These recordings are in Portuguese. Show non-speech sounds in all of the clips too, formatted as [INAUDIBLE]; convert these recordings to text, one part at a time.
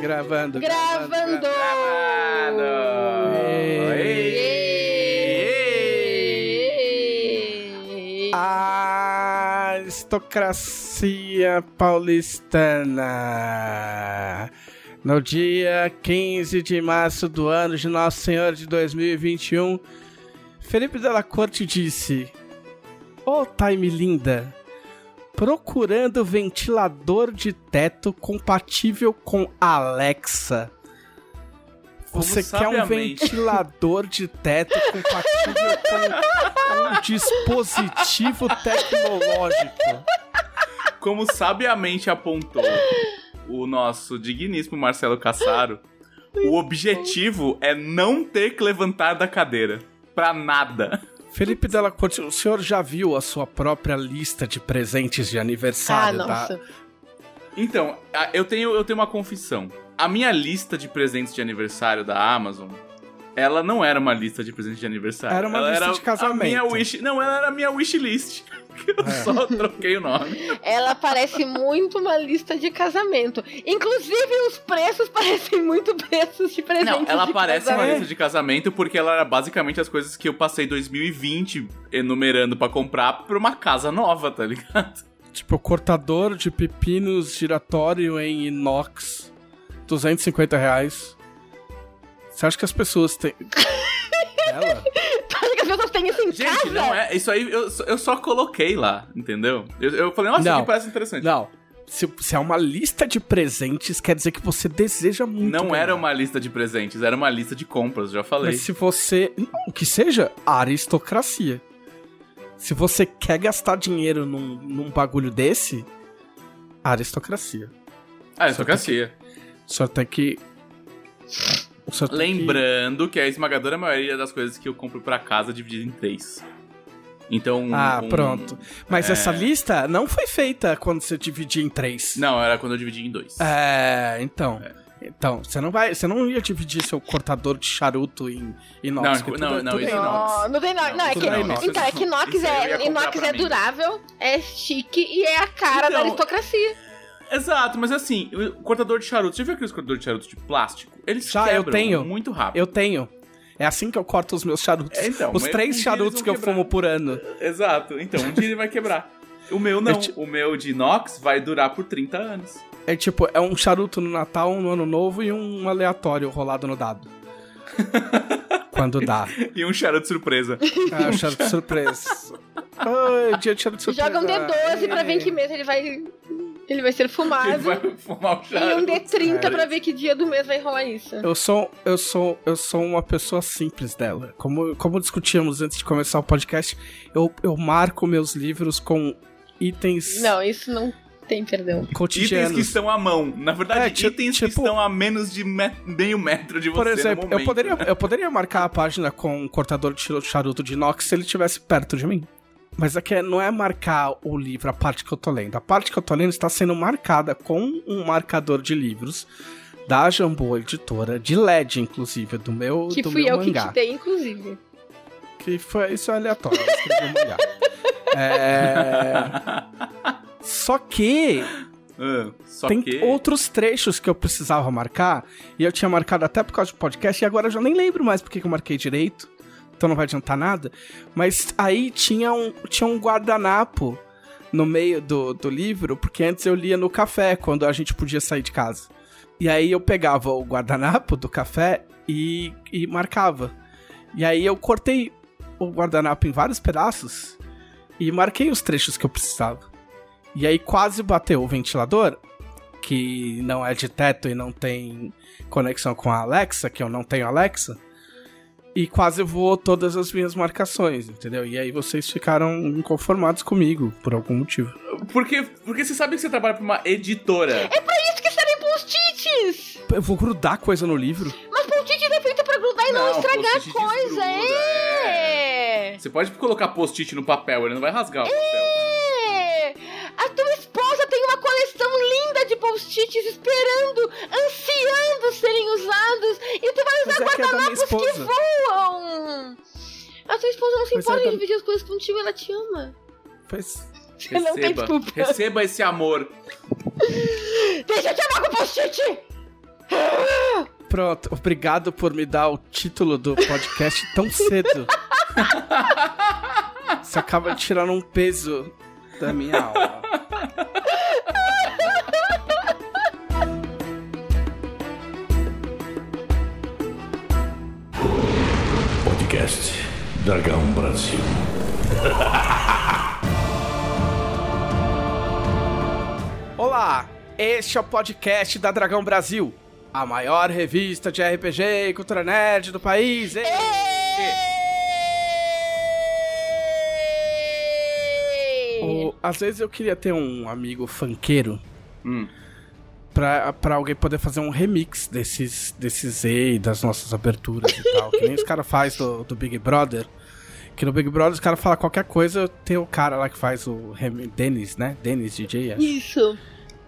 Gravando. Gravando! Gravando! Ei. Aristocracia paulistana. No dia 15 de março do ano de Nosso Senhor de 2021, Felipe Della Corte disse: Ô oh, time linda, procurando ventilador de teto compatível com Alexa. Você quer um ventilador de teto compatível com um dispositivo tecnológico? Como sabiamente apontou o nosso digníssimo Marcelo Cassaro, o objetivo é não ter que levantar da cadeira. Pra nada. Felipe Della Corte, o senhor já viu a sua própria lista de presentes de Ah, aniversário da, nossa. Então, eu tenho, eu tenho uma confissão. A minha lista de presentes de aniversário da Amazon, ela não era uma lista de presentes de aniversário. Era uma ela lista era de casamento. A minha wish, não, ela era a minha wishlist. [LAUGHS] Eu É. só troquei o nome. Ela parece muito uma lista de casamento. Inclusive, os preços parecem muito preços de presentes Não, ela de parece uma casamento. lista de casamento porque ela era basicamente as coisas que eu passei 2020 enumerando pra comprar pra uma casa nova, tá ligado? Tipo, cortador de pepinos giratório em inox, 250 reais. Você acha que as pessoas têm... Ela? [LAUGHS] Tu acha que as pessoas têm isso em Gente, casa? não é. Isso aí eu, eu só coloquei lá, entendeu? Eu, eu falei, nossa, isso Não. aqui parece interessante. Não. Se, se é uma lista de presentes, quer dizer que você deseja muito Não ganhar. era uma lista de presentes, era uma lista de compras, já falei. Mas se você... Não, que seja aristocracia. Se você quer gastar dinheiro num, num bagulho desse, aristocracia. Aristocracia. O senhor tem que... O senhor tem que- Lembrando que a esmagadora maioria das coisas que eu compro pra casa é dividida em três. Então. Ah, um- pronto. Mas é. essa lista não foi feita quando você dividia em três. Não, era quando eu dividi em dois. É, então. Então, você não vai. Você não ia dividir seu cortador de charuto em inox. Não, porque não, tudo- não, tudo é isso inox. Não, não tem inox. Não, Não, é que, é inox. Então, é que inox, é, inox é durável, é chique e é a cara da Então, aristocracia. Exato, mas assim, o cortador de charuto, você viu aqueles cortadores de charuto de plástico? Eles Já, eu quebram tenho. muito rápido. Eu tenho. É assim que eu corto os meus charutos. É, então, os três um charutos que eu quebrar. fumo por ano. Exato, então um dia ele vai quebrar. O meu [LAUGHS] não, Eu te- o meu de inox vai durar por 30 anos. É tipo, é um charuto no Natal, um no Ano Novo e um aleatório rolado no dado. [LAUGHS] Quando dá. [LAUGHS] E um charuto surpresa. Ah, charuto surpresa. Ai, dia de charuto surpresa. Joga um D12 pra ver em que mês ele vai. Ele vai ser Ele fumado. vai fumar o E charuto. um D30 Cara. pra ver que dia do mês vai rolar isso. Eu sou, eu sou, eu sou uma pessoa simples dela. Como, como discutíamos antes de começar o podcast, eu, eu marco meus livros com itens Não, isso não tem perdão. Itens que estão à mão. Na verdade, É, itens que tipo- estão a menos de me- meio metro de você Por no exemplo, eu poderia, [LAUGHS] eu poderia marcar a página com um cortador de charuto de inox se ele estivesse perto de mim. Mas aqui é- não é marcar o livro, a parte que eu tô lendo. A parte que eu tô lendo está sendo marcada com um marcador de livros da Jambô Editora, de LED, inclusive, do meu, Que do fui meu eu que mangá. te dei, inclusive. Que foi isso é aleatório. eu escrevi um mangá. [LAUGHS] É... Só que Ah, só tem que... outros trechos que eu precisava marcar, e eu tinha marcado até por causa do podcast, e agora eu já nem lembro mais porque que eu marquei direito, então não vai adiantar nada. Mas aí tinha um, tinha um guardanapo no meio do, do livro, porque antes eu lia no café, quando a gente podia sair de casa. E aí eu pegava o guardanapo do café e, e marcava. E aí eu cortei o guardanapo em vários pedaços e marquei os trechos que eu precisava. E aí quase bateu o ventilador, que não é de teto e não tem conexão com a Alexa, que eu não tenho Alexa. E quase voou todas as minhas marcações, entendeu? E aí vocês ficaram inconformados comigo, por algum motivo. Porque, porque você sabe que você trabalha pra uma editora. É pra isso que servem post-its! Eu vou grudar coisa no livro? Mas post-it é feito pra grudar e não, Não, estragar coisa, desgruda, é. Você pode colocar post-it no papel, ele não vai rasgar o papel. É. A tua esposa tem uma coleção linda de post-its esperando, ansiando serem usados, e tu vai usar é que é guardanapos que esposa. voam. A tua esposa não se Mas é importa da- em dividir as coisas contigo, ela te ama. Mas, Você não tem Receba, desculpa. receba esse amor. Deixa eu te amar com post-it! Pronto, obrigado por me dar o título do podcast tão cedo. [LAUGHS] Você acaba de tirar um peso da minha alma. Podcast Dragão Brasil. Olá, este é o podcast da Dragão Brasil, a maior revista de RPG e cultura nerd do país. Ê! O- às vezes eu queria ter um amigo funkeiro Hum. pra, pra alguém poder fazer um remix desses, desses E das nossas aberturas e tal. Que nem os caras fazem do, do Big Brother. Que no Big Brother os caras falam qualquer coisa, tem o cara lá que faz o remi- Dennis, né? Dennis DJ. acho. Isso.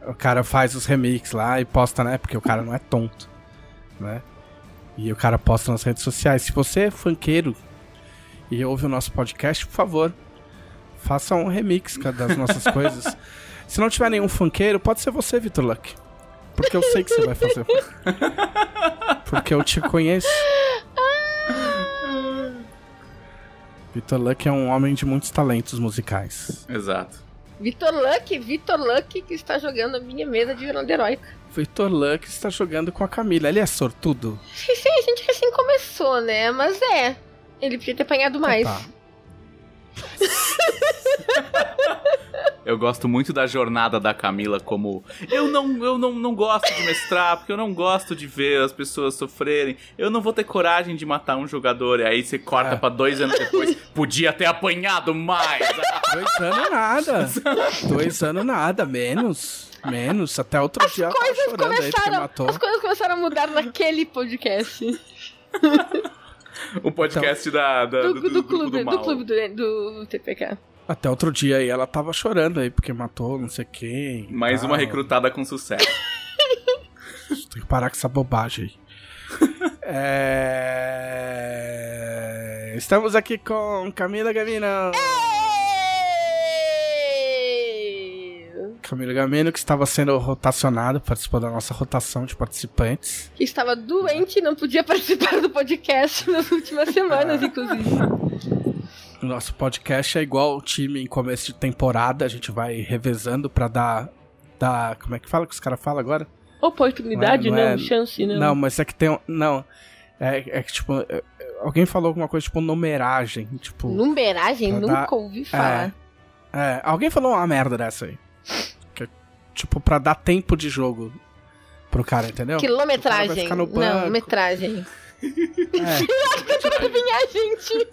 O cara faz os remix lá e posta, né? Porque o cara não é tonto, né? E o cara posta nas redes sociais. Se você é funkeiro e ouve o nosso podcast, por favor, faça um remix das nossas [LAUGHS] coisas. Se não tiver nenhum funkeiro, pode ser você, Vitor Luck. Porque eu sei que você vai fazer. Porque eu te conheço. Vitor Luck é um homem de muitos talentos musicais. Exato. Vitor Luck, Vitor Luck que está jogando a minha mesa de Viranda Heróica. Vitor Luck está jogando com a Camila. Ele é sortudo? Sim, a gente recém começou, né? Mas é. Ele podia ter apanhado mais. Tá. [LAUGHS] [LAUGHS] Eu gosto muito da jornada da Camila como eu não eu não, não gosto de mestrar porque eu não gosto de ver as pessoas sofrerem. Eu não vou ter coragem de matar um jogador. E aí você corta É. pra dois anos depois. Podia ter apanhado mais. [LAUGHS] Dois anos nada. Dois anos nada, menos. Menos. Até outro dia ela tava Coisas chorando aí matou. as coisas começaram a mudar naquele podcast. [LAUGHS] o podcast da, da- Do, do, do, do clube, do clube do, do TPK. Até outro dia aí ela tava chorando aí porque matou não sei quem. Mais tal. uma recrutada com sucesso. [LAUGHS] Tem que parar com essa bobagem aí. é... Estamos aqui com Camila Gamino. Camila Gamino, que estava sendo rotacionado, participou da nossa rotação de participantes. Que estava doente e não podia participar do podcast [LAUGHS] nas últimas semanas, inclusive. O nosso podcast é igual o time em começo de temporada, a gente vai revezando pra dar. dar como é que fala que os caras falam agora? Oportunidade, Não é- não, não é- chance, não. Não, mas é que tem. um- Não. É, é que, tipo, é- é- alguém falou alguma coisa tipo numeragem. Tipo. Numeragem? Nunca dar- ouvi falar. É, alguém falou uma merda dessa aí. Que é, tipo, pra dar tempo de jogo pro cara, entendeu? O cara Quilometragem. ficar no Não, metragem. É, [LAUGHS] Minha gente.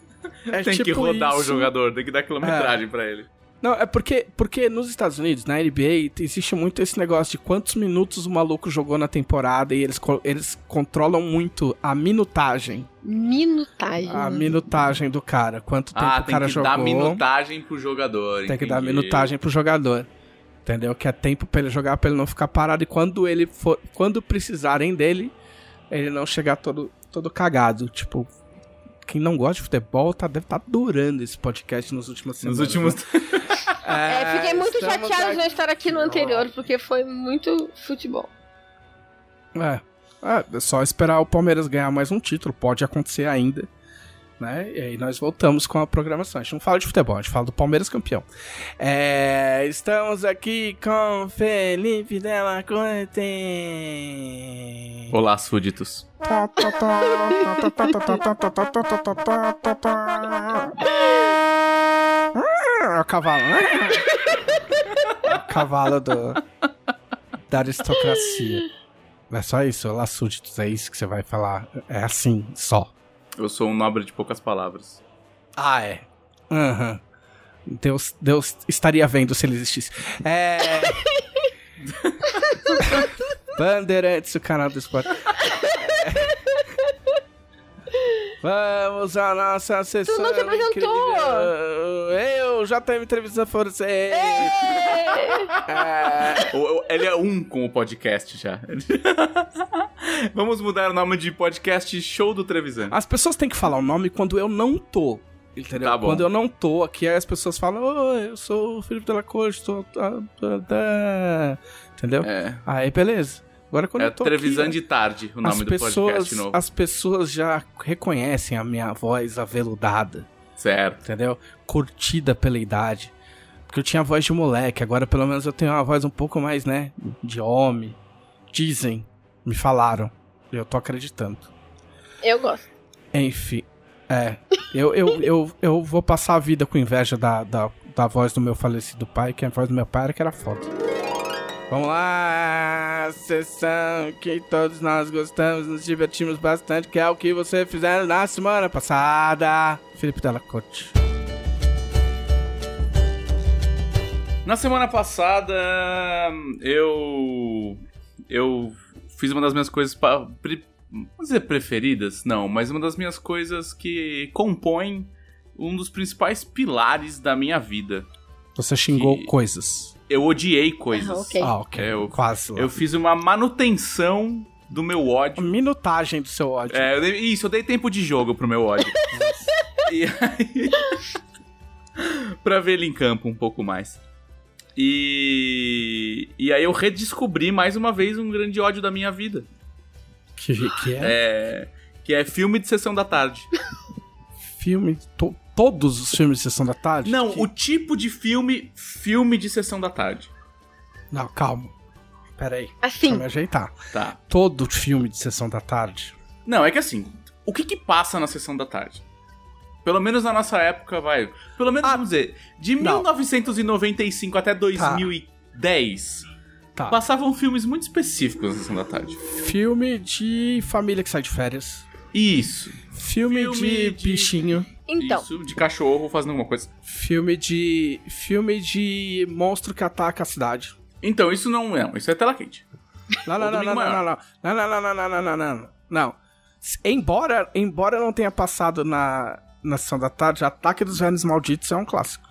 é tem que tipo rodar o isso. jogador, tem que dar quilometragem pra ele. Não, é porque, porque nos Estados Unidos, na NBA, existe muito esse negócio de quantos minutos o maluco jogou na temporada e eles, eles controlam muito a minutagem. Minutagem. A minutagem do cara. Quanto tempo Ah, o tem cara que jogou. dar minutagem pro jogador. Tem que dar entendi. minutagem pro jogador. Entendeu? Que é tempo pra ele jogar, pra ele não ficar parado. E quando ele for. Quando precisarem dele, ele não chegar todo, todo cagado. Tipo, quem não gosta de futebol tá, deve estar adorando esse podcast Nos semanas. últimos. né? [LAUGHS] É, fiquei muito chateado de não estar aqui no anterior, porque foi muito futebol. É. É, é só esperar o Palmeiras ganhar mais um título. Pode acontecer ainda. Né? E aí nós voltamos com a programação. A gente não fala de futebol, a gente fala do Palmeiras campeão. É, estamos aqui com Felipe Della Corte. Olá, súditos. É o cavalo. É o cavalo do, da aristocracia. É só isso, olá súditos, é isso que você vai falar. É assim, só. Eu sou um nobre de poucas palavras. Ah, é. Aham. Deus, Deus estaria vendo se ele existisse. É. [LAUGHS] Bandeirantes, o canal do esporte. Vamos à nossa sessão. não se apresentou. Eu, JM Entrevista for você. É. [LAUGHS] Ele é um com o podcast já. [LAUGHS] Vamos mudar o nome de podcast Show do Trevisan. As pessoas têm que falar o nome quando eu não tô. Entendeu? Tá bom. Quando eu não tô aqui, aí as pessoas falam, oi, eu sou o Felipe Della Corte, tô... ah, ah, ah", Entendeu? É. Aí, beleza. Agora quando É eu tô Televisão aqui, de Tarde, o as nome do pessoas, podcast novo. as pessoas já reconhecem a minha voz aveludada, Certo. entendeu? Curtida pela idade. Porque eu tinha a voz de moleque, agora pelo menos eu tenho uma voz um pouco mais, né, de homem. Dizem, me falaram. Eu tô acreditando. Eu gosto. Enfim, é. Eu, eu, eu, eu vou passar a vida com inveja da, da, da voz do meu falecido pai, que a voz do meu pai era que era foda. Vamos lá, sessão que todos nós gostamos, nos divertimos bastante, que é o que você fizeram na semana passada. Felipe Della Corte. Na semana passada, eu. Eu fiz uma das minhas coisas. pa- pre- Vamos dizer preferidas? Não, mas uma das minhas coisas que compõem um dos principais pilares da minha vida. Você xingou Que- coisas. Eu odiei coisas. Ah, ok. Ah, ok. É, eu- Quase lá. Eu fiz uma manutenção do meu ódio. Minutagem do seu ódio. É, eu dei- isso, eu dei tempo de jogo pro meu ódio. [LAUGHS] e aí. [LAUGHS] pra ver ele em campo um pouco mais. E. E aí eu redescobri mais uma vez um grande ódio da minha vida. Que, que é, É. Que é filme de sessão da tarde. filme. to- todos os filmes de sessão da tarde? Não, Que- o tipo de filme, filme de sessão da tarde. Não, calma. Pera aí. Deixa Assim, eu me ajeitar. Tá. Todo filme de sessão da tarde. Não, é que assim, o que que passa na sessão da tarde? Pelo menos na nossa época, vai. Pelo menos, Ah, vamos dizer, de não. 1995 até 2010, Tá. passavam filmes muito específicos na sessão da tarde. Filme de família que sai de férias. Isso. Filme, Filme de, de- bichinho. então. Isso, de cachorro fazendo alguma coisa. Filme de. Filme de monstro que ataca a cidade. Então, isso não, não isso é tela quente. Não, não, não, não, não, não, não, não, não, não, não, não, não, não, não. Não. S- Embora, embora não tenha passado na, na sessão da tarde, Ataque dos Velhos Malditos é um clássico.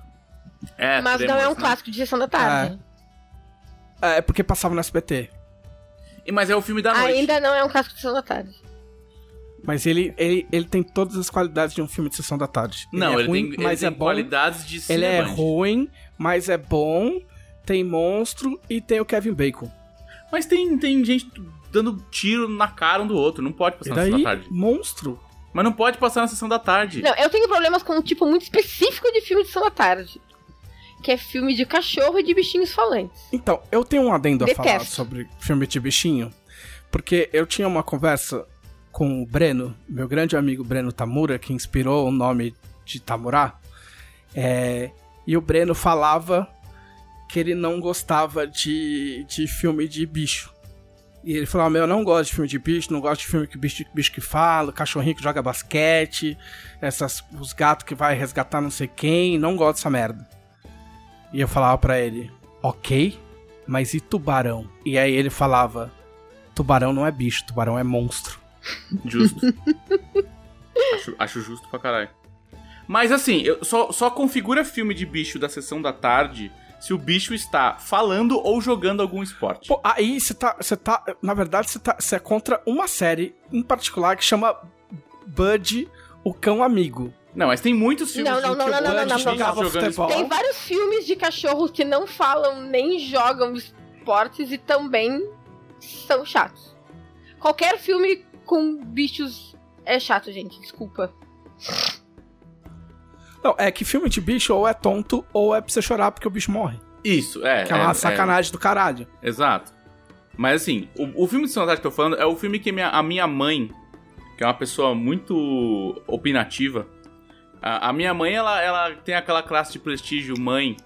É, Mas não é um né? clássico de sessão da tarde. É, é porque passava no SBT. E- Mas é o filme da noite. Ainda não é um clássico de sessão da tarde. Mas ele, ele, ele tem todas as qualidades de um filme de sessão da tarde. Não, é ele, ruim, tem, ele mas tem é bom. qualidades de Ele é ruim, mas é bom. Tem monstro e tem o Kevin Bacon. Mas tem, tem gente dando tiro na cara um do outro. Não pode E passar na sessão daí, da tarde. monstro. Mas não pode passar na sessão da tarde. Não, eu tenho problemas com um tipo muito específico de filme de sessão da tarde. Que é filme de cachorro e de bichinhos falantes. Então, eu tenho um adendo a Detesto. falar sobre filme de bichinho. Porque eu tinha uma conversa com o Breno, meu grande amigo Breno Tamura, que inspirou o nome de Tamura. É, e o Breno falava que ele não gostava de, de filme de bicho. E ele falava, meu, eu não gosto de filme de bicho, não gosto de filme que bicho, bicho que fala, cachorrinho que joga basquete, essas, os gatos que vai resgatar não sei quem, não gosto dessa merda. E eu falava pra ele, ok, mas e tubarão? E aí ele falava, tubarão não é bicho, tubarão é monstro. [LAUGHS] Justo. acho, acho justo pra caralho. Mas assim, eu só, só configura filme de bicho da sessão da tarde se o bicho está falando ou jogando algum esporte. Pô, aí você tá, você tá, na verdade você tá, você é contra uma série em particular que chama Bud, o cão amigo. Não, mas tem muitos filmes Não, não, não, que não, não, Bud não, não, não. Jogava jogando futebol. esporte. Tem vários filmes de cachorros que não falam nem jogam esportes e também são chatos. Qualquer filme com bichos é chato, gente. Desculpa. Não, é que filme de bicho ou é tonto ou é pra você chorar porque o bicho morre. Isso, é. Que é uma sacanagem do caralho. Exato. Mas assim, o, o filme de Sonatari que eu tô falando é o filme que minha- a minha mãe, que é uma pessoa muito opinativa, a, a minha mãe, ela, ela tem aquela classe de prestígio mãe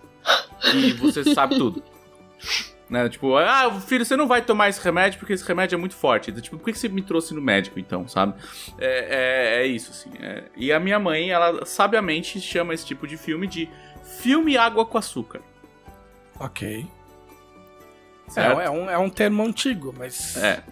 que você sabe tudo. [LAUGHS] Né? Tipo, ah, filho, você não vai tomar esse remédio porque esse remédio é muito forte. Então, Tipo, por que você me trouxe no médico então, sabe? É, é, é isso, assim. é. E a minha mãe, ela sabiamente chama esse tipo de filme de filme água com açúcar. Ok. Certo? É, é, um, é um termo antigo, mas. É.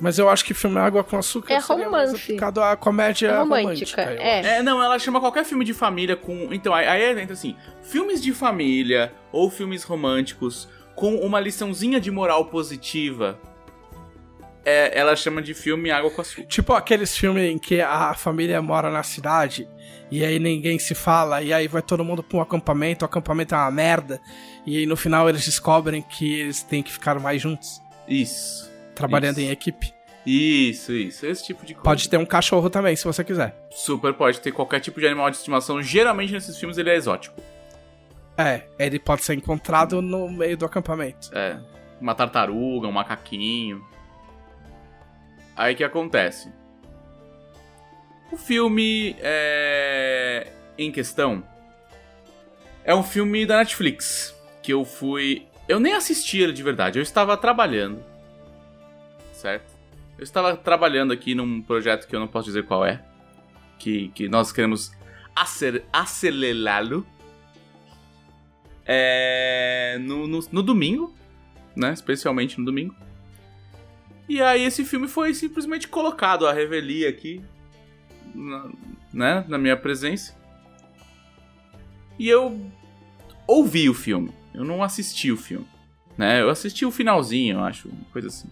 Mas eu acho que filme Água com Açúcar É romance. aplicado à comédia É romântica. romântica, eu é. É, não, ela chama qualquer filme de família com. Então, aí aí entra assim: filmes de família ou filmes românticos com uma liçãozinha de moral positiva. é, ela chama de filme Água com Açúcar. Tipo aqueles filmes em que a família mora na cidade e aí ninguém se fala, e aí vai todo mundo pra um acampamento, o acampamento é uma merda, e aí no final eles descobrem que eles têm que ficar mais juntos, Isso. trabalhando Isso. em equipe. Isso, isso. Esse tipo de coisa. Pode ter um cachorro também, se você quiser. Super pode ter qualquer tipo de animal de estimação. Geralmente nesses filmes ele é exótico. É, ele pode ser encontrado no meio do acampamento. É. Uma tartaruga, um macaquinho. Aí que acontece? O filme é... em questão é um filme da Netflix que eu fui. Eu nem assisti ele de verdade, eu estava trabalhando. Certo? Eu estava trabalhando aqui num projeto que eu não posso dizer qual é. Que, que nós queremos acelerá-lo. É, no, no, no domingo, né? Especialmente no domingo. E aí esse filme foi simplesmente colocado à revelia aqui, na, né? Na minha presença. E eu ouvi o filme. Eu não assisti o filme, né? Eu assisti o finalzinho, eu acho, uma coisa assim.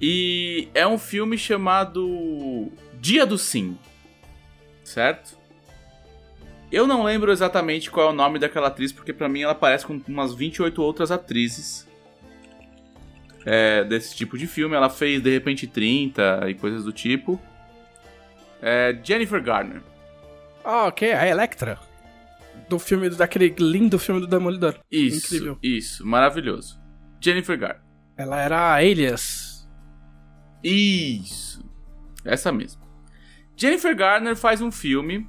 E é um filme chamado Dia do Sim, certo? Eu não lembro exatamente qual é o nome daquela atriz, porque pra mim ela parece com umas 28 outras atrizes é, desse tipo de filme. Ela fez De Repente 30 e coisas do tipo. É Jennifer Garner. Ah, ok, a Electra. Do filme, daquele lindo filme do Demolidor. Isso, Incrível. isso, maravilhoso. Jennifer Garner. Ela era a Alias. Isso. Essa mesmo. Jennifer Garner faz um filme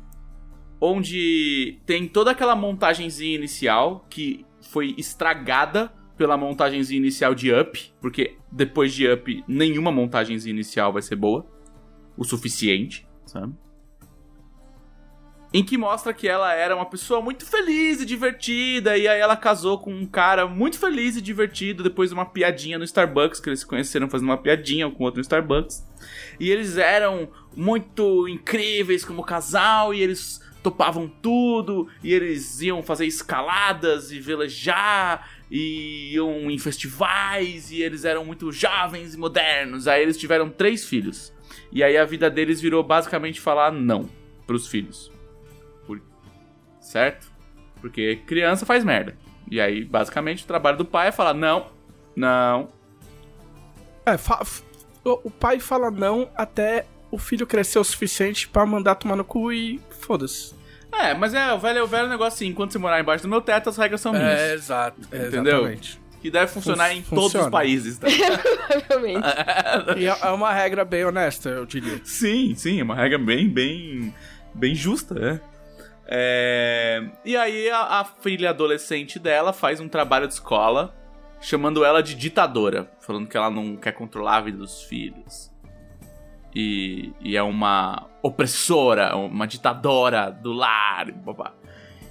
onde tem toda aquela montagenzinha inicial que foi estragada pela montagenzinha inicial de Up, porque depois de Up nenhuma montagenzinha inicial vai ser boa o suficiente, sabe? Em que mostra que ela era uma pessoa muito feliz e divertida, e aí ela casou com um cara muito feliz e divertido depois de uma piadinha no Starbucks, que eles se conheceram fazendo uma piadinha com outro no Starbucks. E eles eram muito incríveis como casal, e eles topavam tudo, e eles iam fazer escaladas e velejar, e iam em festivais, e eles eram muito jovens e modernos. Aí eles tiveram três filhos. E aí a vida deles virou basicamente falar não pros filhos. Por- Certo? Porque criança faz merda. E aí, basicamente, o trabalho do pai é falar não, não, É, fa- o pai fala não até o filho crescer o suficiente pra mandar tomar no cu e foda-se. É, mas é o velho, o velho negócio assim, enquanto você morar embaixo do meu teto, as regras são minhas. exato. Entendeu? Exatamente. Que deve funcionar Fun- em todos os funciona. países, tá? [LAUGHS] Provavelmente. E é é uma regra bem honesta, eu diria. sim, sim, é uma regra bem, bem, bem justa, né? É... E aí a, a filha adolescente dela faz um trabalho de escola chamando ela de ditadora, falando que ela não quer controlar a vida dos filhos. E, e é uma opressora, uma ditadora do lar, babá.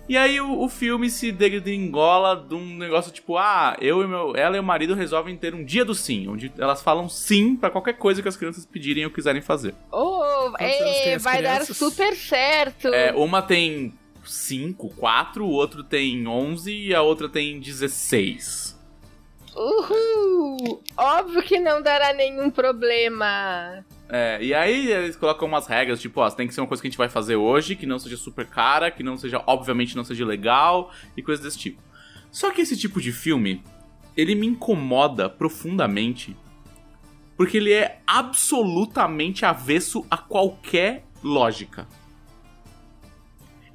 E aí o, o filme se degringola de um negócio tipo, ah, eu e meu, ela e o marido resolvem ter um dia do sim, onde elas falam sim pra qualquer coisa que as crianças pedirem ou quiserem fazer. Oh, é, as vai dar crianças? super certo. É, uma tem 5, 4, o outro tem 11 e a outra tem 16. Uhul! Óbvio que não dará nenhum problema. É, e aí eles colocam umas regras, tipo, ó, tem que ser uma coisa que a gente vai fazer hoje, que não seja super cara, que não seja, obviamente, não seja legal, e coisas desse tipo. Só que esse tipo de filme, ele me incomoda profundamente, porque ele é absolutamente avesso a qualquer lógica.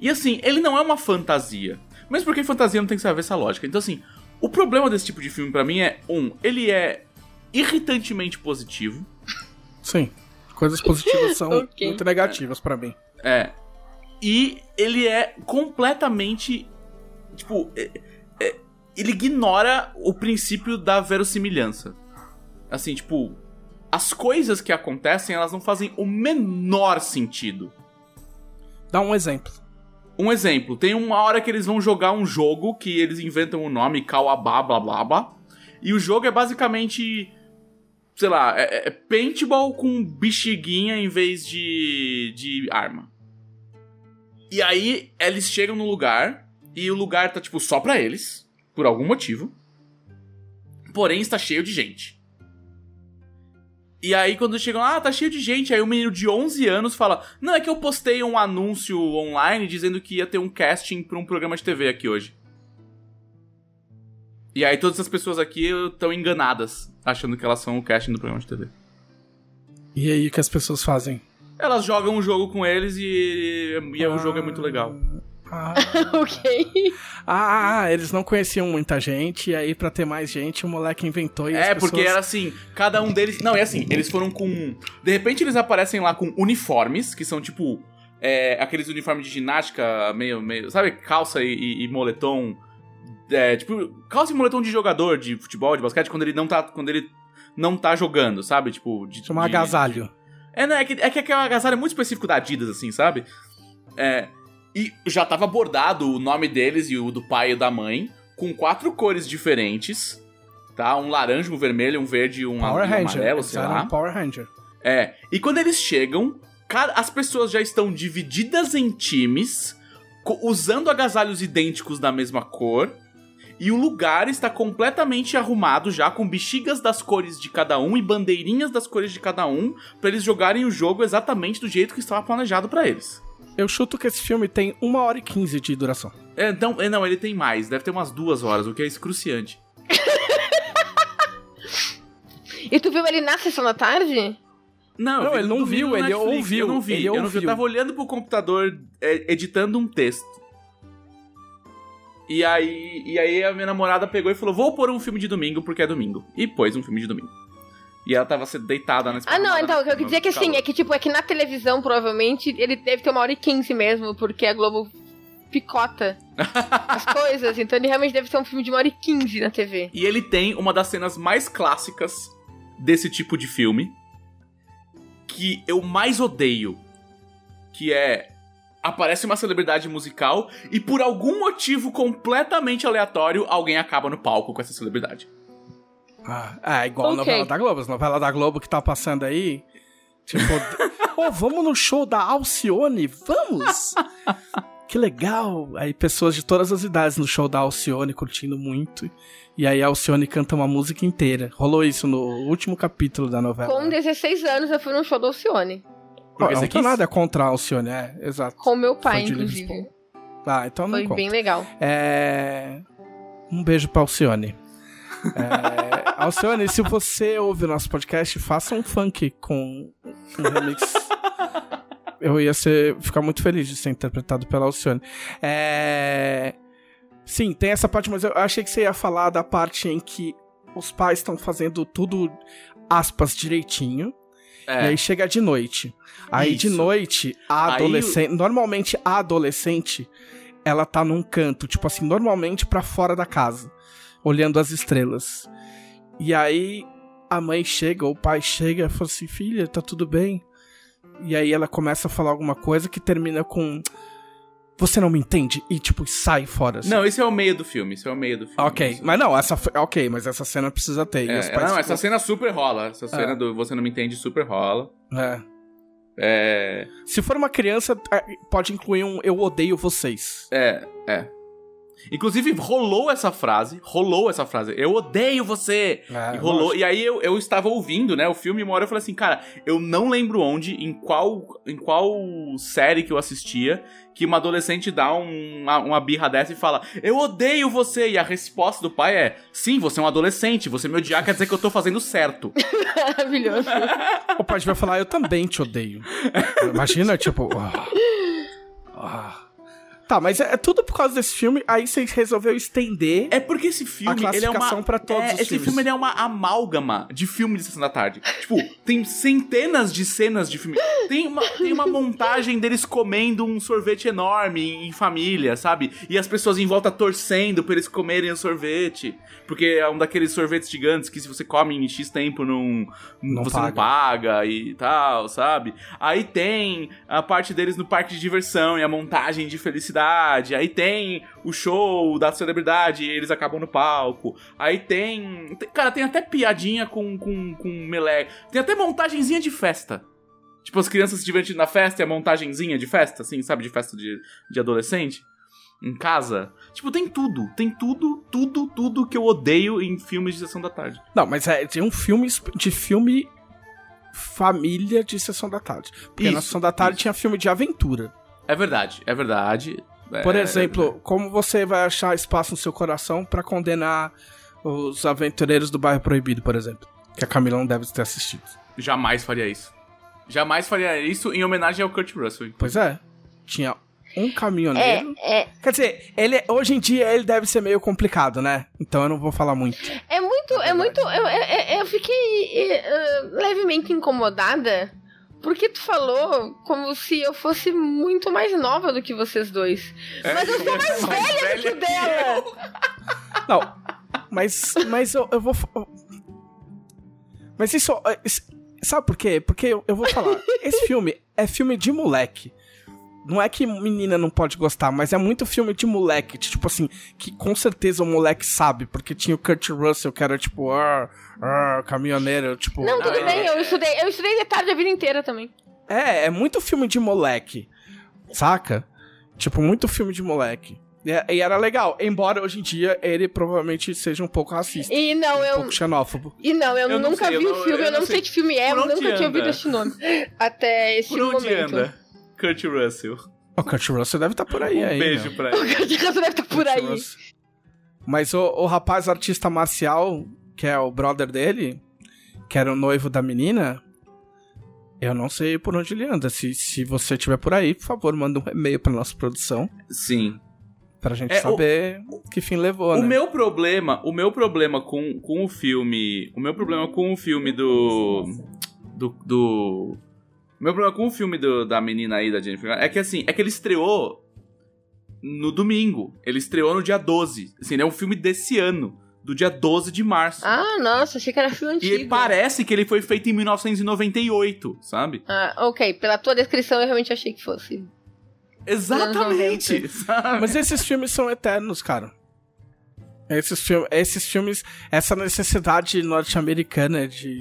E assim, ele não é uma fantasia. Mesmo porque fantasia não tem que ser avessa à lógica. Então assim, o problema desse tipo de filme pra mim é, um, ele é irritantemente positivo. Sim. Coisas positivas são [LAUGHS] Ok. muito negativas pra mim. É. E ele é completamente. Tipo. é- é- ele ignora o princípio da verossimilhança. Assim, tipo. As coisas que acontecem, elas não fazem o menor sentido. Dá um exemplo. Um exemplo, tem uma hora que eles vão jogar um jogo que eles inventam o nome Kawabá, blá blá blá. E o jogo é basicamente. Sei lá, é, é paintball com bexiguinha em vez de, de arma. E aí eles chegam no lugar e o lugar tá tipo só pra eles, por algum motivo. Porém está cheio de gente. E aí, quando chegam ah, tá cheio de gente. Aí o menino de 11 anos fala: Não, é que eu postei um anúncio online dizendo que ia ter um casting pra um programa de TV aqui hoje. E aí, todas as pessoas aqui estão enganadas, achando que elas são o casting do programa de TV. E aí, o que as pessoas fazem? Elas jogam um jogo com eles e, e o jogo é muito legal. Ah, [LAUGHS] [LAUGHS] ok. ah, eles não conheciam muita gente, e aí pra ter mais gente, o moleque inventou e É, as porque pessoas... era assim, cada um deles. Não, é assim, eles foram com. De repente eles aparecem lá com uniformes, que são tipo. é, aqueles uniformes de ginástica, meio. meio sabe, calça e, e- e moletom. É, tipo, calça e moletom de jogador de futebol, de basquete, quando ele não tá. Quando ele não tá jogando, sabe? Tipo, de. Chama de- agasalho. É, né? É que, é que aquele agasalho é muito específico da Adidas, assim, sabe? É. E já tava bordado o nome deles e o do pai e da mãe, com quatro cores diferentes, tá? Um laranja, um vermelho, um verde e um, Power um Ranger. amarelo, sei lá. Power Ranger. É. E quando eles chegam, as pessoas já estão divididas em times, usando agasalhos idênticos da mesma cor. E o lugar está completamente arrumado já com bexigas das cores de cada um e bandeirinhas das cores de cada um, pra eles jogarem o jogo exatamente do jeito que estava planejado pra eles. Eu chuto que esse filme tem 1 hora e 15 de duração. É, então, é, não, ele tem mais, deve ter umas duas horas, o que é excruciante. [LAUGHS] E tu viu ele na sessão da tarde? Não, eu Não, ele não viu, ele Netflix, ouviu, Eu não vi, ele eu não vi. Eu tava olhando pro computador, é, editando um texto. E aí, e aí a minha namorada pegou e falou: Vou pôr um filme de domingo porque é domingo. E pôs um filme de domingo. E ela tava se- deitada na Ah, não, então, o que eu quis dizer é que assim, é que tipo, é que na televisão, provavelmente, ele deve ter uma hora e quinze mesmo, porque a Globo picota [LAUGHS] as coisas, então ele realmente deve ser um filme de uma hora e quinze na TV. E ele tem uma das cenas mais clássicas desse tipo de filme. Que eu mais odeio. Que é. Aparece uma celebridade musical e por algum motivo completamente aleatório, alguém acaba no palco com essa celebridade. Ah, é igual a Ok. novela da Globo. As novelas da Globo que tá passando aí. Tipo, [LAUGHS] ô, vamos no show da Alcione? Vamos! Que legal! Aí pessoas de todas as idades no show da Alcione curtindo muito. E aí a Alcione canta uma música inteira. Rolou isso no último capítulo da novela. Com 16 anos eu fui num show do Alcione. Porque não você tem nada contra a Alcione, é, exato. Com meu pai, inclusive. Ah, então não Foi conta. bem legal. É... Um beijo pra Alcione. É... [LAUGHS] Alcione, se você ouve o nosso podcast, faça um funk com um remix. Eu ia ser, ficar muito feliz de ser interpretado pela Alcione. É... Sim, tem essa parte, mas eu achei que você ia falar da parte em que os pais estão fazendo tudo, aspas, direitinho. É. E aí chega de noite. Aí de Isso. noite, a Aí adolescente. Normalmente a adolescente, ela tá num canto, tipo assim, normalmente pra fora da casa, olhando as estrelas. E aí a mãe chega, ou o pai chega e fala assim: filha, tá tudo bem? E aí ela começa a falar alguma coisa que termina com. Você não me entende? E tipo, sai fora. assim. Não, esse é o meio do filme. Esse é o meio do filme. Ok, Isso. mas não, essa. Ok, mas essa cena precisa ter. É, não, ficam- essa cena super rola. Essa É. cena do Você Não Me Entende super rola. É. É. Se for uma criança, é, pode incluir um Eu odeio vocês. É, é. Inclusive, rolou essa frase. Rolou essa frase. Eu odeio você! É, e rolou. lógico. E aí eu, eu estava ouvindo, né, o filme, e uma hora eu falei assim, cara, eu não lembro onde, em qual, em qual série que eu assistia, que uma adolescente dá um- uma, uma birra dessa e fala, eu odeio você! E a resposta do pai é, sim, você é um adolescente, você me odiar quer dizer que eu tô fazendo certo. [LAUGHS] Maravilhoso. O pai vai falar, eu também te odeio. [LAUGHS] Imagina, tipo. ah. Ah. Tá, mas é, é tudo por causa desse filme, aí você resolveu estender. É porque esse filme, A ele é uma... classificação pra todos é, os Esse filmes. filme é uma amálgama de filme de Sessão da Tarde. [LAUGHS] tipo, tem centenas de cenas de filme. Tem uma, tem uma montagem deles comendo um sorvete enorme em, em família, sabe? E as pessoas em volta torcendo pra eles comerem o sorvete. Porque é um daqueles sorvetes gigantes que se você come em X tempo não, Não você paga. não paga e tal, sabe? Aí tem a parte deles no parque de diversão e a montagem de felicidade. Aí tem o show da celebridade e eles acabam no palco. Aí tem. tem- cara, tem até piadinha com, com, com meleque. Tem até montagenzinha de festa. Tipo, as crianças se divertindo na festa e a montagenzinha de festa, assim, sabe? De festa de, de adolescente. Em casa. Tipo, tem tudo. Tem tudo, tudo, tudo que eu odeio em filmes de sessão da tarde. Não, mas é de um filme de filme família de Sessão da Tarde. Porque na Isso, Sessão da Tarde isso. tinha filme de aventura. É verdade, é verdade. Por É, exemplo, como você vai achar espaço no seu coração pra condenar os aventureiros do bairro proibido, por exemplo? Que a Camila não deve ter assistido. Jamais faria isso. Jamais faria isso em homenagem ao Kurt Russell. Pois é. Tinha um caminhoneiro. É, é, Quer dizer, ele, hoje em dia ele deve ser meio complicado, né? Então eu não vou falar muito. é muito, é muito. Eu, eu, eu fiquei eh, levemente incomodada porque tu falou como se eu fosse muito mais nova do que vocês dois. Mas eu sou mais velha do que o dela. Não, mas, mas eu, eu vou. Mas isso, isso- Sabe por quê? Porque eu, eu vou falar. Esse filme é filme de moleque. Não é que menina não pode gostar, mas é muito filme de moleque. Tipo assim, que com certeza o moleque sabe, porque tinha o Kurt Russell, que era tipo, ah, ah, caminhoneiro, tipo. Não, tudo Ah, bem, é. eu estudei, eu estudei de tarde a vida inteira também. É, é muito filme de moleque. Saca? Tipo, muito filme de moleque. E, é- e era legal, embora hoje em dia ele provavelmente seja um pouco racista. E não, um eu. pouco xenófobo. E não, eu, Eu não nunca sei, eu vi o não- filme, eu eu não não sei sei que filme é, eu nunca tinha ouvido esse nome. [LAUGHS] Até esse Por onde momento. anda? Kurt Russell. O Kurt Russell deve estar por aí um ainda. beijo pra ele. [LAUGHS] O Kurt Russell deve estar por Kurt aí. Russell. Mas o, o rapaz artista marcial, que é o brother dele, que era o noivo da menina, eu não sei por onde ele anda. Se, se você estiver por aí, por favor, manda um e-mail pra nossa produção, Sim. pra gente É, o- saber que fim levou, O né? meu problema, o meu problema com, com o filme, o meu problema com o filme do do, do o meu problema com o filme do- da menina aí da Jennifer Garner, é que assim, é que ele estreou no domingo. Ele estreou no dia 12. Assim, ele é um filme desse ano, do dia 12 de março. Ah, nossa, achei que era filme e antigo. parece que ele foi feito em 1998, sabe? Ah, ok. Pela tua descrição, eu realmente achei que fosse. Exatamente. sabe? Mas esses filmes são eternos, cara. Esses, filme, esses filmes, essa necessidade norte-americana de,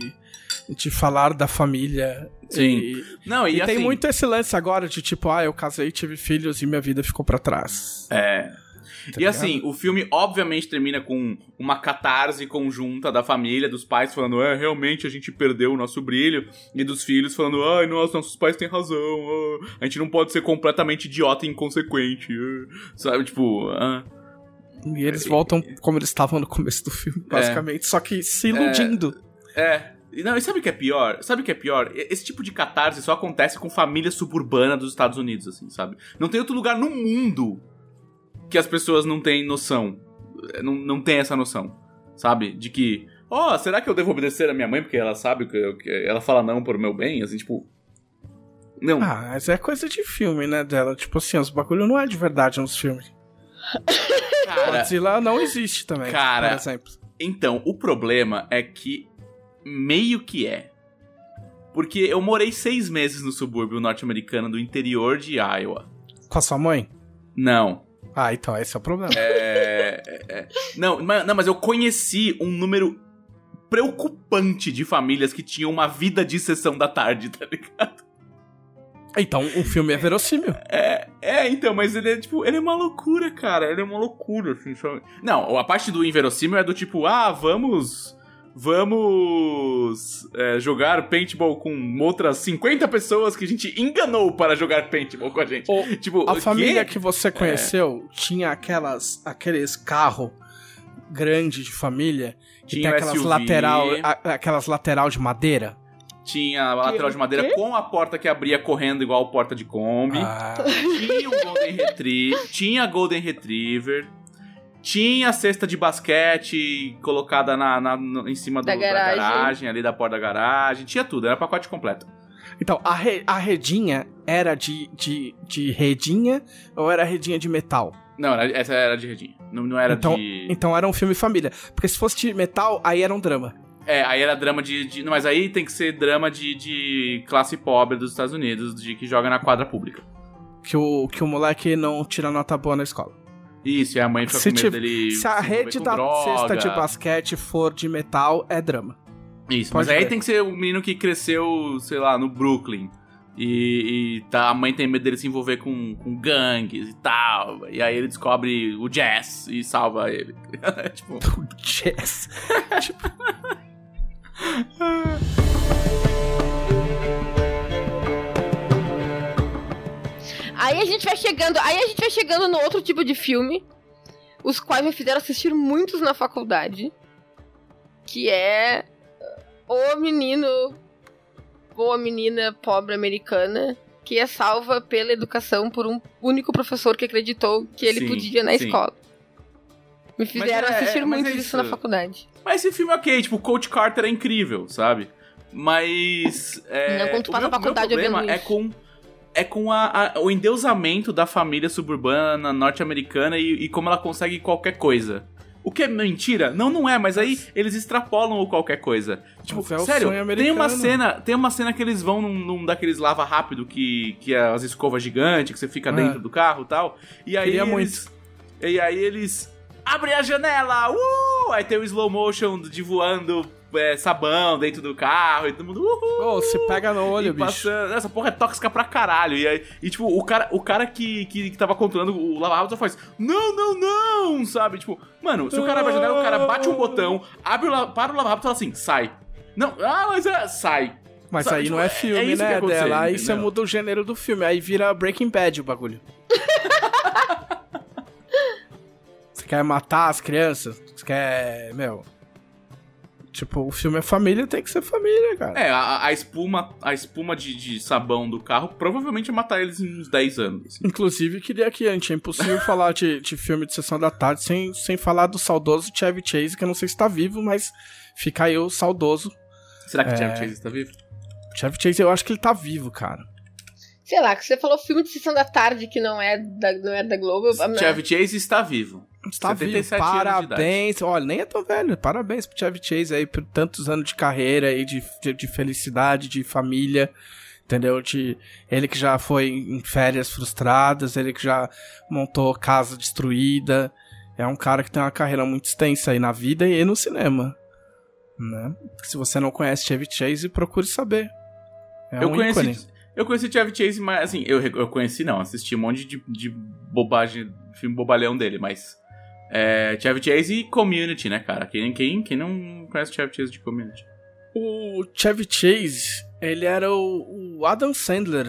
de falar da família. Sim. E, Não, e, e tem assim, muito esse lance agora de tipo, ah, eu casei, tive filhos e minha vida ficou pra trás. É. Tá e ligado? assim, o filme obviamente termina com uma catarse conjunta da família, dos pais falando, é, realmente a gente perdeu o nosso brilho, e dos filhos falando, ai, nossa, nossos pais têm razão, a gente não pode ser completamente idiota e inconsequente, ah", sabe, tipo, ah, E eles voltam como eles estavam no começo do filme, basicamente, só que se iludindo. é. E Não, e sabe o que é pior? Sabe o que é pior? Esse tipo de catarse só acontece com família suburbana dos Estados Unidos, assim, sabe? Não tem outro lugar no mundo que as pessoas não têm noção. eh, Não, não tem essa noção, sabe? De que, ó, será que eu devo obedecer a minha mãe porque ela sabe que, eu- que ela fala não por meu bem? Assim, tipo. Não. Ah, mas é coisa de filme, né, dela. Tipo assim, os bagulho não é de verdade nos filmes. cara. Godzilla não existe também, Cara. por exemplo. Então, o problema é que meio que é. Porque eu morei seis meses no subúrbio norte-americano do interior de Iowa. Com a sua mãe? Não. Ah, então esse é o problema. É, é, é. Não, mas, não, mas eu conheci um número preocupante de famílias que tinham uma vida de sessão da tarde, tá ligado? Então, o filme é verossímil. É, é, então, mas ele é tipo, ele é uma loucura, cara. Ele é uma loucura, assim, sabe? Não, a parte do inverossímil é do tipo, ah, vamos. Vamos é, jogar paintball com outras 50 pessoas que a gente enganou para jogar paintball com a gente. O- tipo, A o família quê? que você conheceu tinha aquelas, aqueles carro grande de família que Tinha tem aquelas SUV. lateral, a- aquelas lateral de madeira. Tinha a lateral de madeira com a porta que abria correndo igual porta de Kombi. Ah, Tinha um Golden Retriever. Tinha Golden Retriever. Tinha a cesta de basquete colocada na, na- no- em cima do- Da da, garagem. garagem. ali da porta da garagem. Tinha tudo, era pacote completo. então, a, re- a redinha era de, de, de redinha ou era redinha de metal? Não, era- essa era de redinha. Não, não era Então- de. Então era um filme família. Porque se fosse de metal, aí era um drama. É, aí era drama de. de- não, mas aí tem que ser drama de, de classe pobre dos Estados Unidos, de que joga na quadra pública. Que o, que o moleque não tira nota boa na escola. Isso, e a mãe fica Se com medo dele. Se a rede da droga. cesta de basquete for de metal, é drama. Isso, Pode mas aí crer. tem que ser um menino que cresceu, sei lá, no Brooklyn. E, e tá, a mãe tem medo dele se envolver com, com gangues e tal. E aí ele descobre o jazz e salva ele. [LAUGHS] tipo, O Jazz. [LAUGHS] tipo... [LAUGHS] gente vai chegando. Aí a gente vai chegando no outro tipo de filme. Os quais me fizeram assistir muitos na faculdade. Que é o menino ou a menina pobre americana que é salva pela educação por um único professor que acreditou que ele Sim, podia na sim. escola. Me fizeram é- assistir é- mas muito é isso isso. na faculdade. Mas esse filme é ok, tipo, o Coach Carter é incrível, sabe? Mas. É, Não, quando tu o passa meu, a faculdade meu problema é isso. com. É com a- a- o endeusamento da família suburbana norte-americana e, e como ela consegue qualquer coisa. O que é mentira? Não, não é, mas aí eles extrapolam o qualquer coisa. Tipo, é sério, tem uma cena, tem uma cena que eles vão num, num daqueles lava rápido que, que é as escovas gigantes, que você fica É. dentro do carro e tal. E aí Queria eles, E aí eles abrem a janela, uh! Aí tem o slow motion de voando é, sabão dentro do carro e todo mundo, uhul! Ô, se pega no olho, bicho. passando- Essa porra é tóxica pra caralho. E, aí, e tipo, o cara, o cara que, que, que tava controlando o Lava Rápido só faz: Não, não, não! Sabe? Tipo, mano, se o cara abre a janela, o cara bate um botão, abre o, para o Lava Rápido e fala assim: sai. Não, ah, mas é, sai. Mas Sabe, aí tipo, não é é- filme, é isso né, dela? Aí você muda o gênero do filme, aí vira Breaking Bad o bagulho. [LAUGHS] você quer matar as crianças? Você quer. Meu. Tipo, o filme é família, tem que ser família, cara. É, a, a espuma, a espuma de, de sabão do carro provavelmente ia matar eles em uns 10 anos. assim. Inclusive, queria aqui, gente, é impossível [LAUGHS] falar de, de filme de sessão da tarde sem, sem falar do saudoso Chevy Chase, que eu não sei se tá vivo, mas fica aí o saudoso. Será que o É. Chevy Chase tá vivo? Chevy Chase, eu acho que ele tá vivo, cara. Sei lá, que você falou filme de sessão da tarde que não é da, não é da Globo. Chevy Chase está vivo. Tá vivo, 77 anos de idade. parabéns. Olha, nem é tão velho. Parabéns pro Chevy Chase aí por tantos anos de carreira aí, de, de, de felicidade, de família. Entendeu? De, ele que já foi em férias frustradas, ele que já montou casa destruída. É um cara que tem uma carreira muito extensa aí na vida e no cinema. Né? Se você não conhece Chevy Chase, procure saber. É eu um conheci. ícone. Eu conheci Chevy Chase, mas assim, eu, eu conheci não, assisti um monte de, de bobagem, filme bobalhão dele, mas. É, Chevy Chase e Community, né, cara? Quem, quem, quem não conhece Chevy Chase de Community? O Chevy Chase, ele era o, o Adam Sandler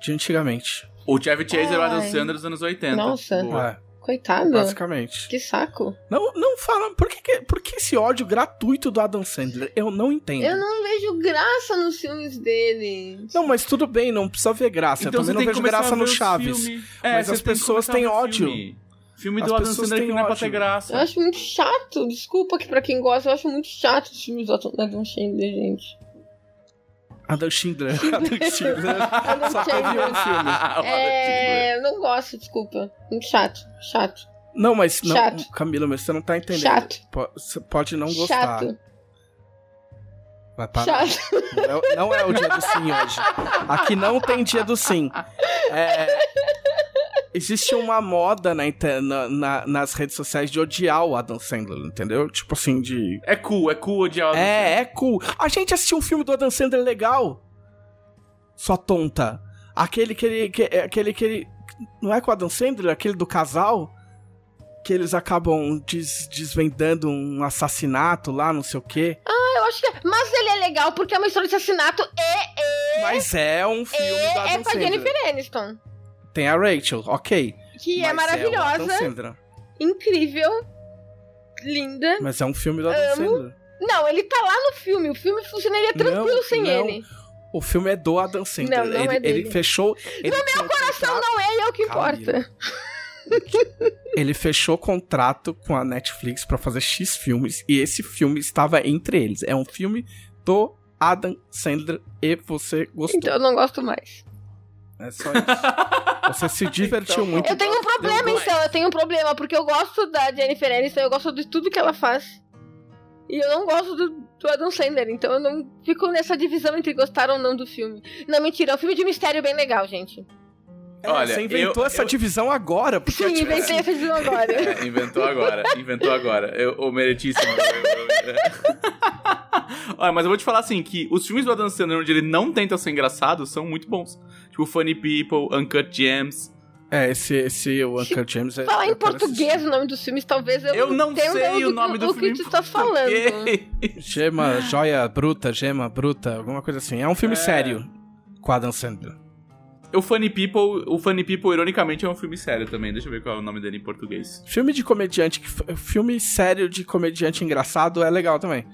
de antigamente. O Chevy Chase era o Adam. Sandler dos anos 80. Nossa. Boa. É, Coitado. basicamente. Que saco. Não, não fala. Por que, que- por que esse ódio gratuito do Adam Sandler? Eu não entendo. Eu não vejo graça nos filmes dele. Não, mas tudo bem, não precisa ver graça. eu também não vejo graça no Chaves. filme. Mas as pessoas têm ódio. Filme, filme As do Adam pessoas Sandler que não é pra ter graça. Eu acho muito chato. Desculpa que pra quem gosta, eu acho muito chato os filmes do Adam Sandler, gente. Adam Schindler. [LAUGHS] Adam Schindler. Adam Só teve um filme. Adam. É, eu não gosto, desculpa. Muito chato. Chato. Não, mas não, Chato. Camila, mas você não tá entendendo. Chato. Você pode não gostar. Chato. Vai parar. Chato. Não é, não é o dia do sim hoje. Aqui não tem dia do sim. É, existe uma moda na, inter- na- na- nas redes sociais de odiar o Adam Sandler, entendeu? Tipo assim, de. É cool, é cool odiar o Adam Sandler. É, é cool. A gente assistiu um filme do Adam Sandler legal. Sua tonta. Aquele que ele. Que, é, aquele que ele. Não é com o Adam Sandler? Aquele do casal? Que eles acabam des- desvendando um assassinato lá, não sei o quê. Eu acho que. Mas ele é legal porque é uma história de assassinato e Mas é um filme do é, Adam é com a. Jennifer Aniston. Tem a Rachel, ok. Que é Adam maravilhosa, Sandler. incrível, linda. Mas é um filme do Adam Amo. Sandler. Não, ele tá lá no filme. O filme funcionaria tranquilo Não, sem não. ele. O filme é do Adam Sandler. Não, não ele, é dele. ele fechou. Ele no meu Coração não é, e é o que Camila. importa. [LAUGHS] Ele fechou contrato com a Netflix pra fazer X filmes e esse filme estava entre eles. É um filme do Adam Sandler e você gostou. Então eu não gosto mais. É só isso. Você se divertiu muito. Eu tenho um problema, Deu- então. Eu tenho um problema, porque eu gosto da Jennifer Aniston, eu gosto de tudo que ela faz. E eu não gosto do, do Adam Sandler, então eu não fico nessa divisão entre gostar ou não do filme. Não, mentira, é um filme de mistério bem legal, gente. É, Olha, você inventou eu- essa eu- divisão agora. Porque Sim, tipo, inventei essa divisão agora. É, inventou agora, inventou agora. Eu, o meritíssimo. [LAUGHS] Olha, mas eu vou te falar assim, que os filmes do Adam Sandler onde ele não tenta ser engraçado são muito bons. Tipo Funny People, Uncut Gems. É, esse, esse o Uncle James é. Falar em quero português o nome dos filmes, talvez eu, Eu não sei o do- nome do o filme. que tu está falando. assistir. Gema, joia bruta, gema bruta, alguma coisa assim. É um filme sério com Adam Sandler. O Funny People, o Funny People, ironicamente, é um filme sério também. Deixa eu ver qual é o nome dele em português. Filme de comediante, filme sério de comediante engraçado é legal também.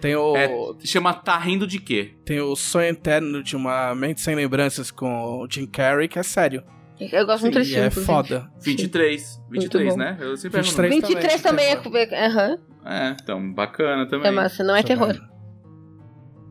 Tem o. É, chama Tá Rindo de Quê? Tem o Sonho Eterno de uma Mente Sem Lembranças com o Jim Carrey, que é sério. Eu gosto muito desse E é filme. foda. 23. 23, bom. né? Eu sempre 23 pergunto. 23 também é. Aham. É, então, bacana também. É massa, não é terror.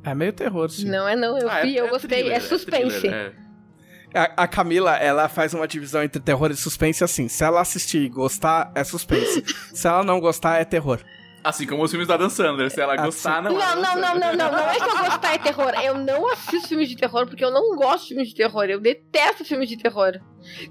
É meio terror, sim. Não é não, eu Ah, é- vi, eu é gostei. thriller, é suspense. thriller, é. A, a Camila, ela faz uma divisão entre terror e suspense assim. Se ela assistir e gostar, é suspense. [LAUGHS] Se ela não gostar, é terror. Assim como os filmes da Dan Sandler. Se ela Assim- gostar, não Não, é não, não, não, não, não é que eu gostar é terror. Eu não assisto filmes de terror porque eu não gosto de filmes de terror. Eu detesto filmes de terror.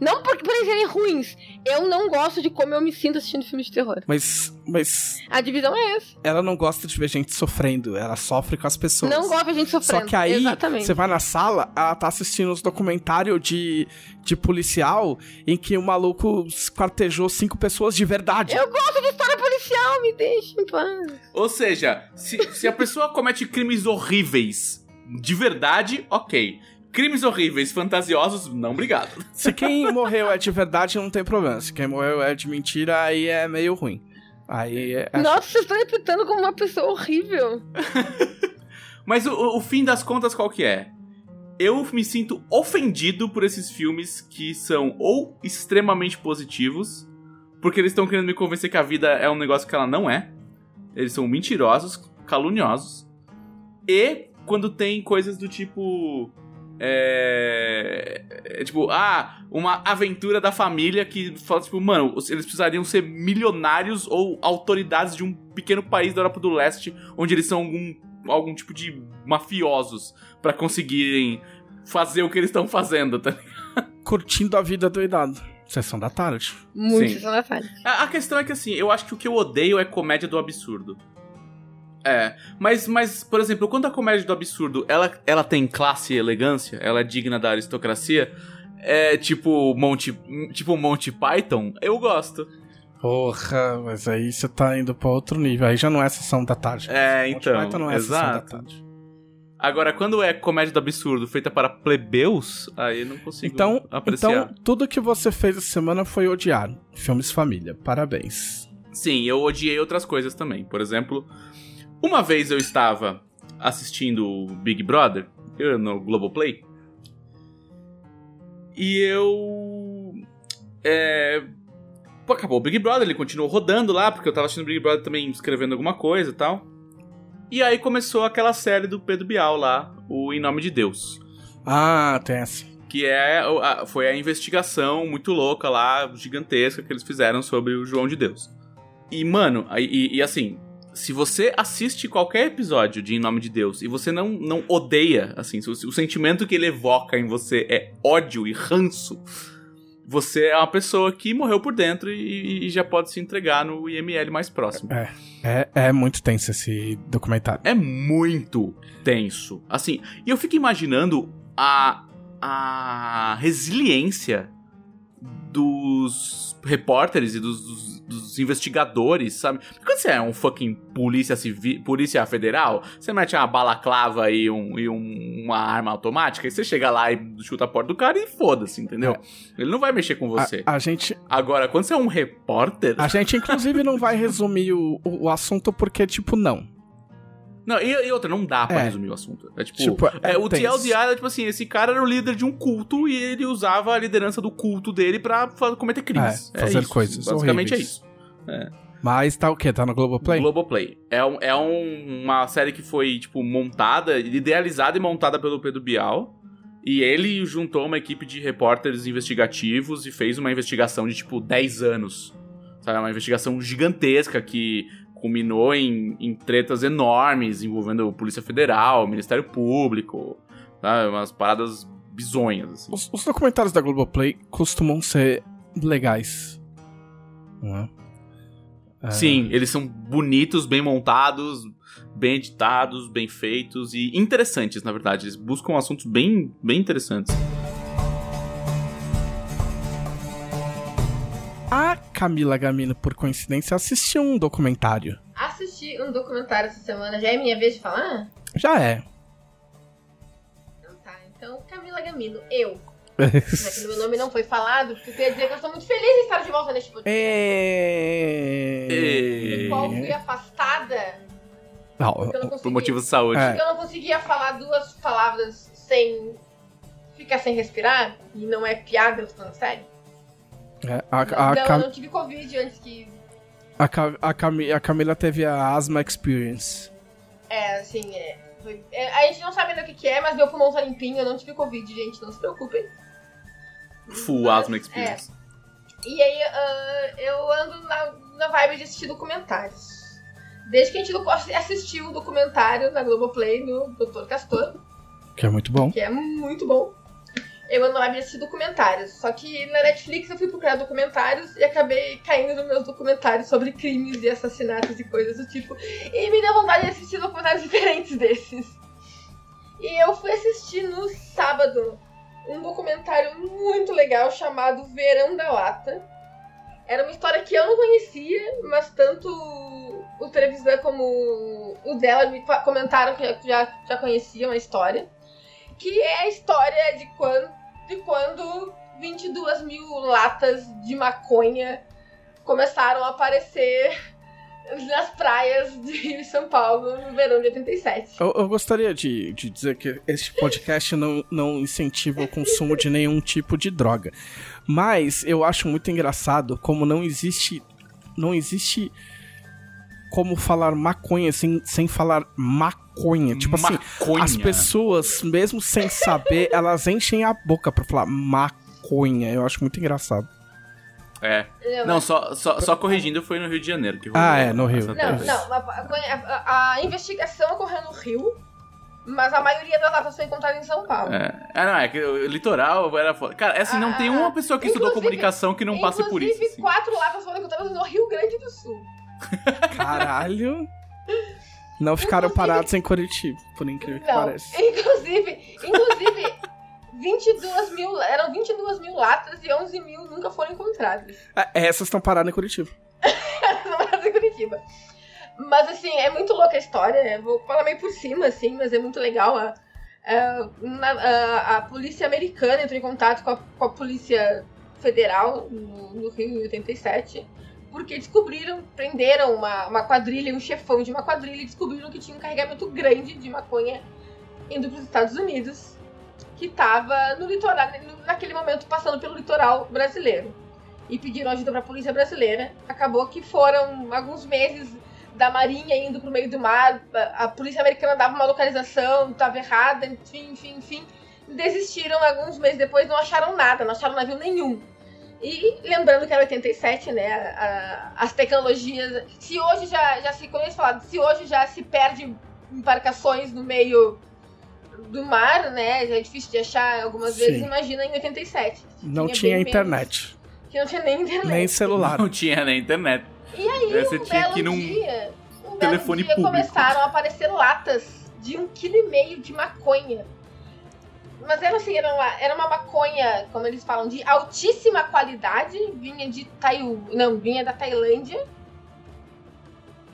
Não porque por eles serem ruins. Eu não gosto de como eu me sinto assistindo filmes de terror. Mas, mas A divisão é essa. ela não gosta de ver gente sofrendo. Ela sofre com as pessoas. Não gosto de gente sofrendo. Só que aí, Exatamente. você vai na sala, ela tá assistindo uns documentários de, de policial em que o maluco esquartejou cinco pessoas de verdade. Eu gosto de história policial, me deixa em paz. Ou seja, se, se a pessoa comete crimes horríveis de verdade, ok. Crimes horríveis, fantasiosos, não obrigado. Se quem [LAUGHS] morreu é de verdade, não tem problema. Se quem morreu é de mentira, aí é meio ruim. Aí é. Nossa, vocês estão interpretando como uma pessoa horrível. [LAUGHS] Mas o, o fim das contas, qual que é? Eu me sinto ofendido por esses filmes que são ou extremamente positivos, porque eles estão querendo me convencer que a vida é um negócio que ela não é. Eles são mentirosos, caluniosos. E quando tem coisas do tipo. É, é, tipo, ah, uma aventura da família que fala, tipo, mano, eles precisariam ser milionários ou autoridades de um pequeno país da Europa do Leste, onde eles são algum, algum tipo de mafiosos pra conseguirem fazer o que eles estão fazendo, tá? Curtindo a vida doidado. Sessão da tarde. Muito Sim. sessão da tarde. A, a questão é que, assim, eu acho que o que eu odeio é comédia do absurdo. É, mas, mas, por exemplo, quando a comédia do absurdo, ela, ela tem classe e elegância, ela é digna da aristocracia, é tipo Monty, tipo Monty Python, eu gosto. Porra, mas aí você tá indo pra outro nível. Aí já não é sessão da tarde. É, Monty então, Python não é sessão da exato. tarde. Agora, quando é comédia do absurdo feita para plebeus, aí eu não consigo Então, apreciar. então, tudo que você fez essa semana foi odiar. Filmes família. Parabéns. Sim, eu odiei outras coisas também. Por exemplo, uma vez eu estava assistindo o Big Brother no Globoplay e eu. É, acabou o Big Brother, ele continuou rodando lá, porque eu tava assistindo o Big Brother também escrevendo alguma coisa e tal. E aí começou aquela série do Pedro Bial lá, o Em Nome de Deus. Ah, tem essa. Que é, a- foi a investigação muito louca lá, gigantesca, que eles fizeram sobre o João de Deus. E, mano, e, e assim, se você assiste qualquer episódio de Em Nome de Deus e você não, não odeia, assim, se o, o sentimento que ele evoca em você é ódio e ranço, você é uma pessoa que morreu por dentro e, e já pode se entregar no IML mais próximo. É, é muito tenso esse documentário. É muito tenso. Assim, e eu fico imaginando a, a resiliência dos repórteres e dos, dos- dos investigadores, sabe? Porque quando você é um fucking polícia civil, polícia federal, você mete uma balaclava e, um, e um- uma arma automática, e você chega lá e chuta a porta do cara e foda-se, entendeu? Ele não vai mexer com você. A, a gente, Agora, quando você é um repórter. a gente inclusive não vai resumir o, o assunto porque, tipo, não. Não, e, e outra, não dá pra É. resumir o assunto. É tipo. Tipo, É, o tenso. TLDR era tipo assim: esse cara era o líder de um culto e ele usava a liderança do culto dele pra cometer crimes. É, fazer isso, coisas Basicamente horríveis. é isso. Mas tá o quê? Tá no Globoplay? Globoplay. É, um- é um- uma série que foi, tipo, montada, idealizada e montada pelo Pedro Bial. E ele juntou uma equipe de repórteres investigativos e fez uma investigação de, tipo, 10 anos. Sabe? Uma investigação gigantesca que culminou em, em tretas enormes envolvendo Polícia Federal, Ministério Público, sabe? Umas paradas bizonhas, assim. Os, os documentários da Globoplay costumam ser legais. Não é? É. Sim, eles são bonitos, bem montados, bem editados, bem feitos e interessantes, na verdade. Eles buscam assuntos bem, bem interessantes. Camila Gamino, por coincidência, assistiu um documentário. Assisti um documentário essa semana. Já é minha vez de falar? Já é. Então tá. Então, Camila Gamino, eu. [LAUGHS] Já que meu nome não foi falado, porque eu queria dizer que eu estou muito feliz em estar de volta neste podcast. É... Do qual fui afastada Não, eu não Por motivos de saúde. É. Porque eu não conseguia falar duas palavras sem ficar sem respirar. E não é piada, eu tô falando sério. É, a, a, não, Cam- eu não tive Covid antes que. a, Ca- a, Cami- a Camila teve a asma experience. É, assim, é, foi- é, A gente não sabe ainda o que, que é, mas meu pulmão tá limpinho, eu não tive Covid, gente, não se preocupem. Full Mas, asthma experience. E aí ah, eu ando na, na vibe de assistir documentários. Desde que a gente assistiu o documentário na Globoplay do Dr. Castor, Que é muito bom. que é muito bom. Eu vibe de assistir documentários. Só que na Netflix eu fui procurar documentários e acabei caindo nos meus documentários sobre crimes e assassinatos e coisas do tipo. E me deu vontade de assistir documentários [LAUGHS] diferentes desses. E eu fui assistir no sábado um documentário muito legal chamado Verão da Lata. Era uma história que eu não conhecia, mas tanto o Trevisan como o dela me comentaram que já, já conheciam a história. Que é a história de quando, de quando 22 mil latas de maconha começaram a aparecer nas praias de [LAUGHS] São Paulo no verão de 87. Eu, eu gostaria de, de dizer que este podcast não, não incentiva o consumo de nenhum tipo de droga. Mas eu acho muito engraçado como não existe. Não existe como falar maconha sem, sem falar maconha. Tipo assim, Maconha. as pessoas, mesmo sem saber, [LAUGHS] elas enchem a boca pra falar maconha. Eu acho muito engraçado. É. Não, só, só, só corrigindo, foi no Rio de Janeiro que Ah, é, no Rio. Não, vez. não, a, a- a investigação ocorreu no Rio, mas a maioria das latas foi encontrada em São Paulo. É. Ah, não, é que o litoral era foda. Cara, assim, não tem Ah, uma pessoa que estudou comunicação que não passe por isso. Inclusive, assim. quatro latas foram encontradas no Rio Grande do Sul. Caralho. Não ficaram Inclusive- parados em Curitiba, por incrível que Não, pareça. inclusive, inclusive, 22 mil, eram 22 mil latas e 11 mil nunca foram encontradas. É, Essas estão paradas em Curitiba. [LAUGHS] Não em Curitiba. Mas assim, é muito louca a história. né? Vou falar meio por cima, assim, mas é muito legal. A, a, a- a polícia americana entrou em contato com a, com polícia federal no, no Rio em 87. Porque descobriram, prenderam uma, uma quadrilha, um chefão de uma quadrilha, e descobriram que tinha um carregamento grande de maconha indo para os Estados Unidos, que estava no litoral, naquele momento passando pelo litoral brasileiro e pediram ajuda para a polícia brasileira. Acabou que foram alguns meses da marinha indo pro meio do mar, a, a polícia americana dava uma localização, estava errada, enfim, enfim, enfim. Desistiram alguns meses depois, não acharam nada, não acharam navio nenhum. E lembrando que era 87, né? a- a- as tecnologias. Se hoje já, já se. Como eles falaram, se hoje já se perde embarcações no meio do mar, né? Já é difícil de achar algumas Sim. vezes, imagina em 87. Não Tinha tinha bem menos. internet, Que não tinha nem internet. nem celular. Não tinha na internet. E aí, Você um tinha belo que num dia, um telefone belo dia público. começaram a aparecer latas de um quilo e meio de maconha. Mas era assim, era uma, era uma maconha, como eles falam, de altíssima qualidade, vinha de não, vinha da Tailândia.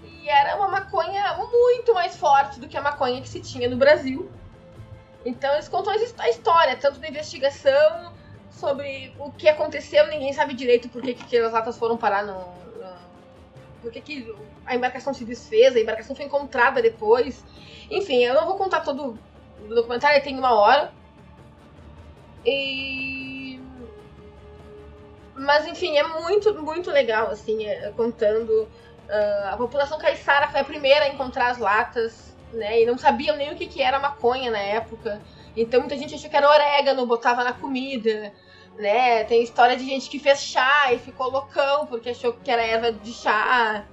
E era uma maconha muito mais forte do que a maconha que se tinha no Brasil. Então eles contam a his- a história, tanto da investigação, sobre o que aconteceu, ninguém sabe direito por que, que aquelas latas foram parar no. no- por que, que a embarcação se desfez, a embarcação foi encontrada depois. Enfim, eu não vou contar todo o documentário, tem uma hora. E. Mas enfim, é muito, muito legal, assim, é, contando. ah, a população caiçara foi a primeira a encontrar as latas, né? E não sabiam nem o que, que era maconha na época. Então muita gente achou que era orégano, botava na comida, né? Tem história de gente que fez chá e ficou loucão porque achou que era erva de chá.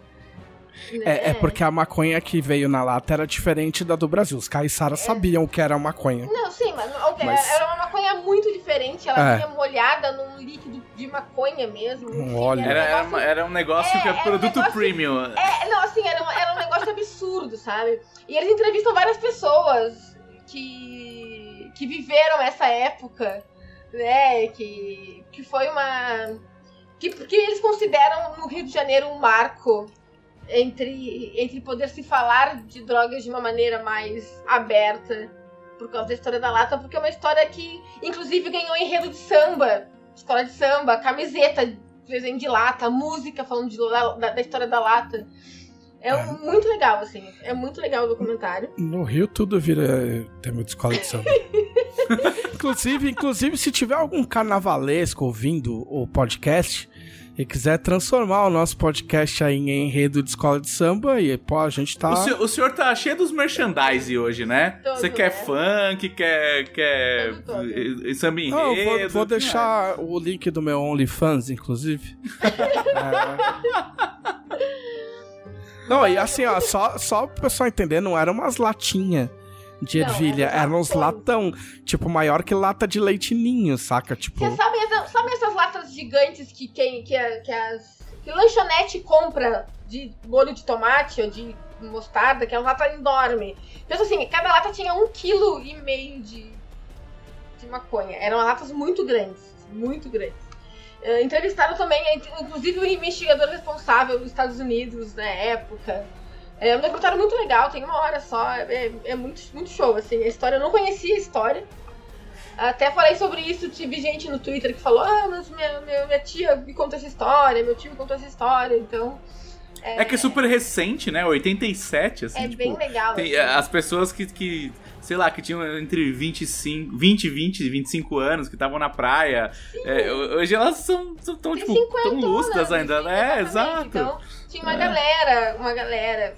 Né? É, é porque a maconha que veio na lata era diferente da do Brasil. Os caiçaras sabiam o que era maconha. Não, sim, mas, ok, Mas- era uma maconha muito diferente. Ela É. vinha molhada num líquido de maconha mesmo. Um óleo. Era, um era, negócio- uma- era um negócio É, que é era um produto negócio- premium. É, não, assim, era um, era um negócio absurdo, sabe? E eles entrevistam várias pessoas que, que viveram essa época, né? Que, que foi uma. Que, que eles consideram no Rio de Janeiro um marco entre, entre poder se falar de drogas de uma maneira mais aberta por causa da história da lata, porque é uma história que, inclusive, ganhou enredo de samba, escola de samba, camiseta, desenho de lata, música falando de, da, da história da lata. É, É. muito legal, assim. É muito legal o documentário. No Rio tudo vira tema de escola de samba. [LAUGHS] inclusive, inclusive, se tiver algum carnavalesco ouvindo o podcast e quiser transformar o nosso podcast aí em enredo de escola de samba, e pô, a gente tá. O, senhor, o senhor tá cheio dos merchandise hoje, né? Todo, Você quer né? funk, quer, quer Todo, todo. samba enredo. Não, vou, vou deixar o link do meu OnlyFans, inclusive. [LAUGHS] É. Não, e assim, ó, só, só pro pessoal entender, não eram umas latinhas de Não, ervilha, era eram uns latão. tipo, maior que lata de leite ninho, saca? Tipo, Você sabe, sabe essas latas gigantes que, quem, que, a- que as. que lanchonete compra de molho de tomate ou de mostarda, que é uma lata enorme. Pensa assim, cada lata tinha um quilo e meio de, de maconha. Eram latas muito grandes, muito grandes. Eh, entrevistaram também, inclusive, o investigador responsável dos Estados Unidos na época. É um documentário muito legal, tem uma hora só, é, é muito, muito show, assim. A história, eu não conhecia a história. Até falei sobre isso, tive gente no Twitter que falou, ah, mas minha, minha, minha tia me contou essa história, meu tio me contou essa história, então... É que é super recente, né? 87, assim, É tipo... bem legal. tem, assim. as pessoas que, que, sei lá, que tinham entre 25, 20, 20 e 25 anos, que estavam na praia, é, hoje elas são, são tão, Tem tipo, 50 tão lustras ainda, né? Exato. Então, tinha uma É. galera, uma galera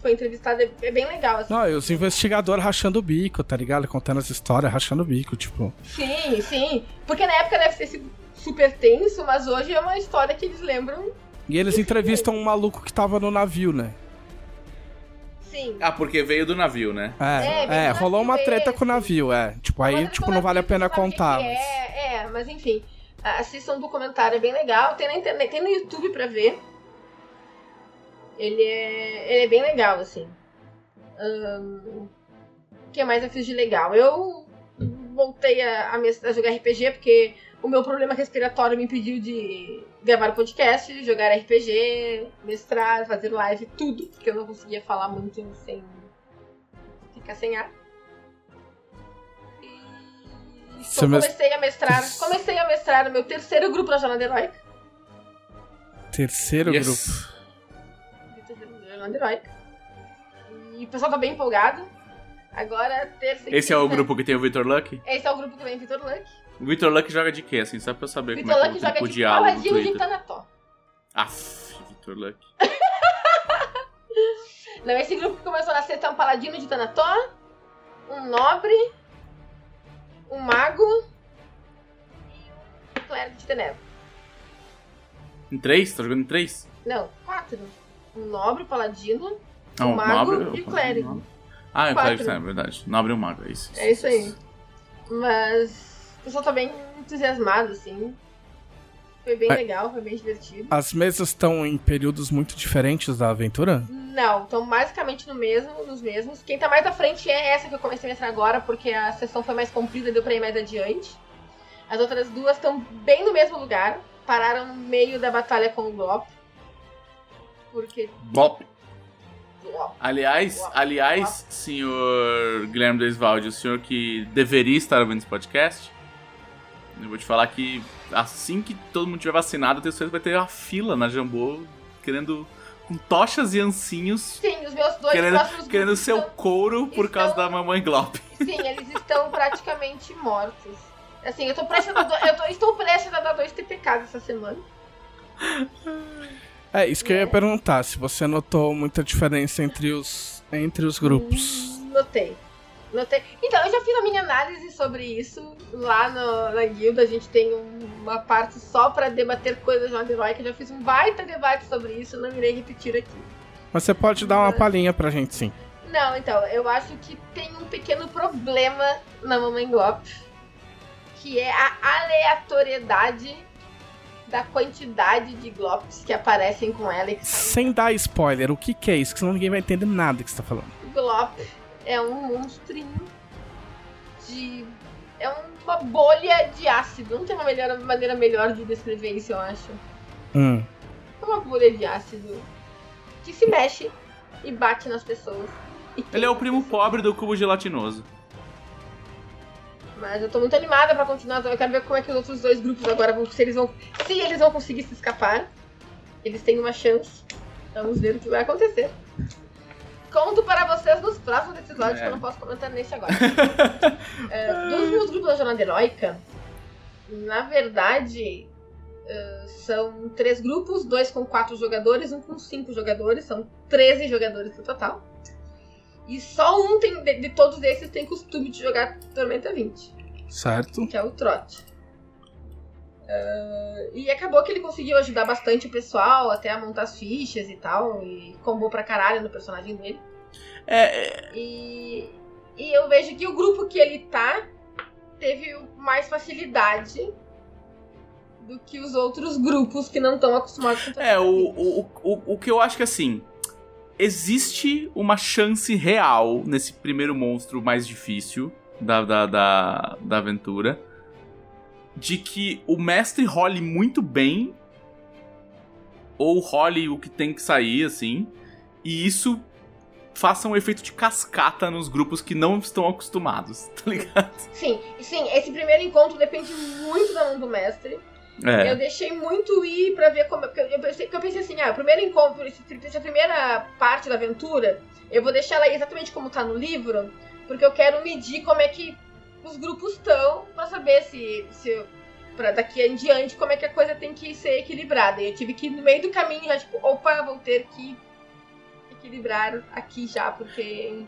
foi entrevistada, é é bem legal, assim. não, e os investigadores rachando o bico, tá ligado? Contando as histórias, rachando o bico, tipo. Sim, sim. Porque na época deve ter sido super tenso, mas hoje é uma história que eles lembram, E eles entrevistam um maluco que tava no navio, né? sim. Ah, porque veio do navio, né? É, É, é, rolou uma treta esse. com o navio, é. Tipo, aí, tipo, não vale a pena contar. que mas- É, é, mas enfim. Assistam um documentário, é bem legal. Tem na internet, tem no YouTube pra ver. Ele é, ele é bem legal, assim. O que mais eu fiz de legal? Eu voltei a, a a jogar RPG porque o meu problema respiratório me impediu de gravar podcast, jogar RPG, mestrar, fazer live, tudo, porque eu não conseguia falar muito sem ficar sem ar. E mes- comecei a mestrar, comecei a mestrar o meu terceiro grupo na Jornada Heróica. Terceiro Yes. grupo. Na Jornada Heróica. E o pessoal tá bem empolgado. Agora, terça e Esse é o quinta- grupo que tem o Victor Luck? Esse é o grupo que vem Vitor Luck. O Victor Luck joga de quê, assim? Só pra eu saber Vitor como é Luck que é o joga tipo de diálogo no paladino de Twitter. Tanató. Aff, Victor Luck. [LAUGHS] Não, esse grupo que começou na sexta é um paladino de Tanató, um nobre, um mago e um clérigo de Tenebra. Em três? Tá jogando em três? Não, quatro. Um nobre, paladino, Ah, um o mago nobre- e o clérigo. Ah, é o clérigo, é verdade. Nobre e o mago, é isso. É isso aí. Mas o pessoal tá bem entusiasmado, assim. Foi bem É. legal, foi bem divertido. As mesas estão em períodos muito diferentes da aventura? Não, estão basicamente no mesmo, nos mesmos. Quem tá mais à frente é essa que eu comecei a entrar agora, porque a sessão foi mais comprida e deu pra ir mais adiante. As outras duas estão bem no mesmo lugar. Pararam no meio da batalha com o Glop. Porque. Bop. Aliás, Uau. aliás, senhor Guilherme Desvalde, o senhor que deveria estar ouvindo esse podcast, eu vou te falar que assim que todo mundo tiver vacinado, eu tenho certeza que vai ter uma fila na Jambô querendo com tochas e ancinhos Sim, os meus dois querendo, próximos querendo seu estão- couro por estão- causa da mamãe Glop. Sim, eles estão praticamente mortos. Assim, eu tô prestes a eu tô, estou prestes a dar dois TPKs essa semana. [LAUGHS] É, isso que eu ia perguntar, se você notou muita diferença entre os, entre os grupos. Hum, Notei. Notei. Então, eu já fiz a minha análise sobre isso lá no- na guilda. A gente tem um- uma parte só pra debater coisas na heróica. Eu já fiz um baita debate sobre isso, não irei repetir aqui. Mas você pode dar uma palhinha pra gente, sim. Não, então, eu acho que tem um pequeno problema na Mamãe Glop, que é a aleatoriedade da quantidade de Glops que aparecem com ela e que saem Sem dar spoiler, o que, que é isso? Que senão ninguém vai entender nada que você tá falando. Glop é um monstrinho de. É uma bolha de ácido. Não tem uma melhor, maneira melhor de descrever isso, eu acho. Hum. É uma bolha de ácido que se mexe e bate nas pessoas. Ele é o primo pessoas. pobre do cubo gelatinoso. Mas eu tô muito animada pra continuar. Eu quero ver como é que os outros dois grupos agora vão. Se eles vão. Se eles vão conseguir se escapar. Eles têm uma chance. Vamos ver o que vai acontecer. Conto para vocês nos próximos episódios, É. que eu não posso comentar nesse agora. [LAUGHS] É, dos meus grupos da Jornada Heróica, na verdade, é, são três grupos, dois com quatro jogadores, um com cinco jogadores, são 13 jogadores no total. E só um tem, de, de todos esses tem costume de jogar Tormenta 20 Certo? que é o Trot. Ah, e acabou que ele conseguiu ajudar bastante o pessoal até a montar as fichas e tal, e combou pra caralho no personagem dele. É, é, E, e eu vejo que o grupo que ele tá teve mais facilidade do que os outros grupos que não estão acostumados com é, o, o, o, o que eu acho que assim. Existe uma chance real nesse primeiro monstro mais difícil da, da, da, da aventura de que o mestre role muito bem ou role o que tem que sair, assim, e isso faça um efeito de cascata nos grupos que não estão acostumados, [LAUGHS] tá ligado? Sim, sim, esse primeiro encontro depende muito da mão do mestre. É. Eu deixei muito ir pra ver como. Porque eu pensei, porque eu pensei assim, ah, o primeiro encontro, essa primeira parte da aventura, eu vou deixar ela exatamente como tá no livro, porque eu quero medir como é que os grupos estão pra saber se. se pra daqui em diante como é que a coisa tem que ser equilibrada. E eu tive que no meio do caminho já, tipo, opa, vou ter que equilibrar aqui já, porque.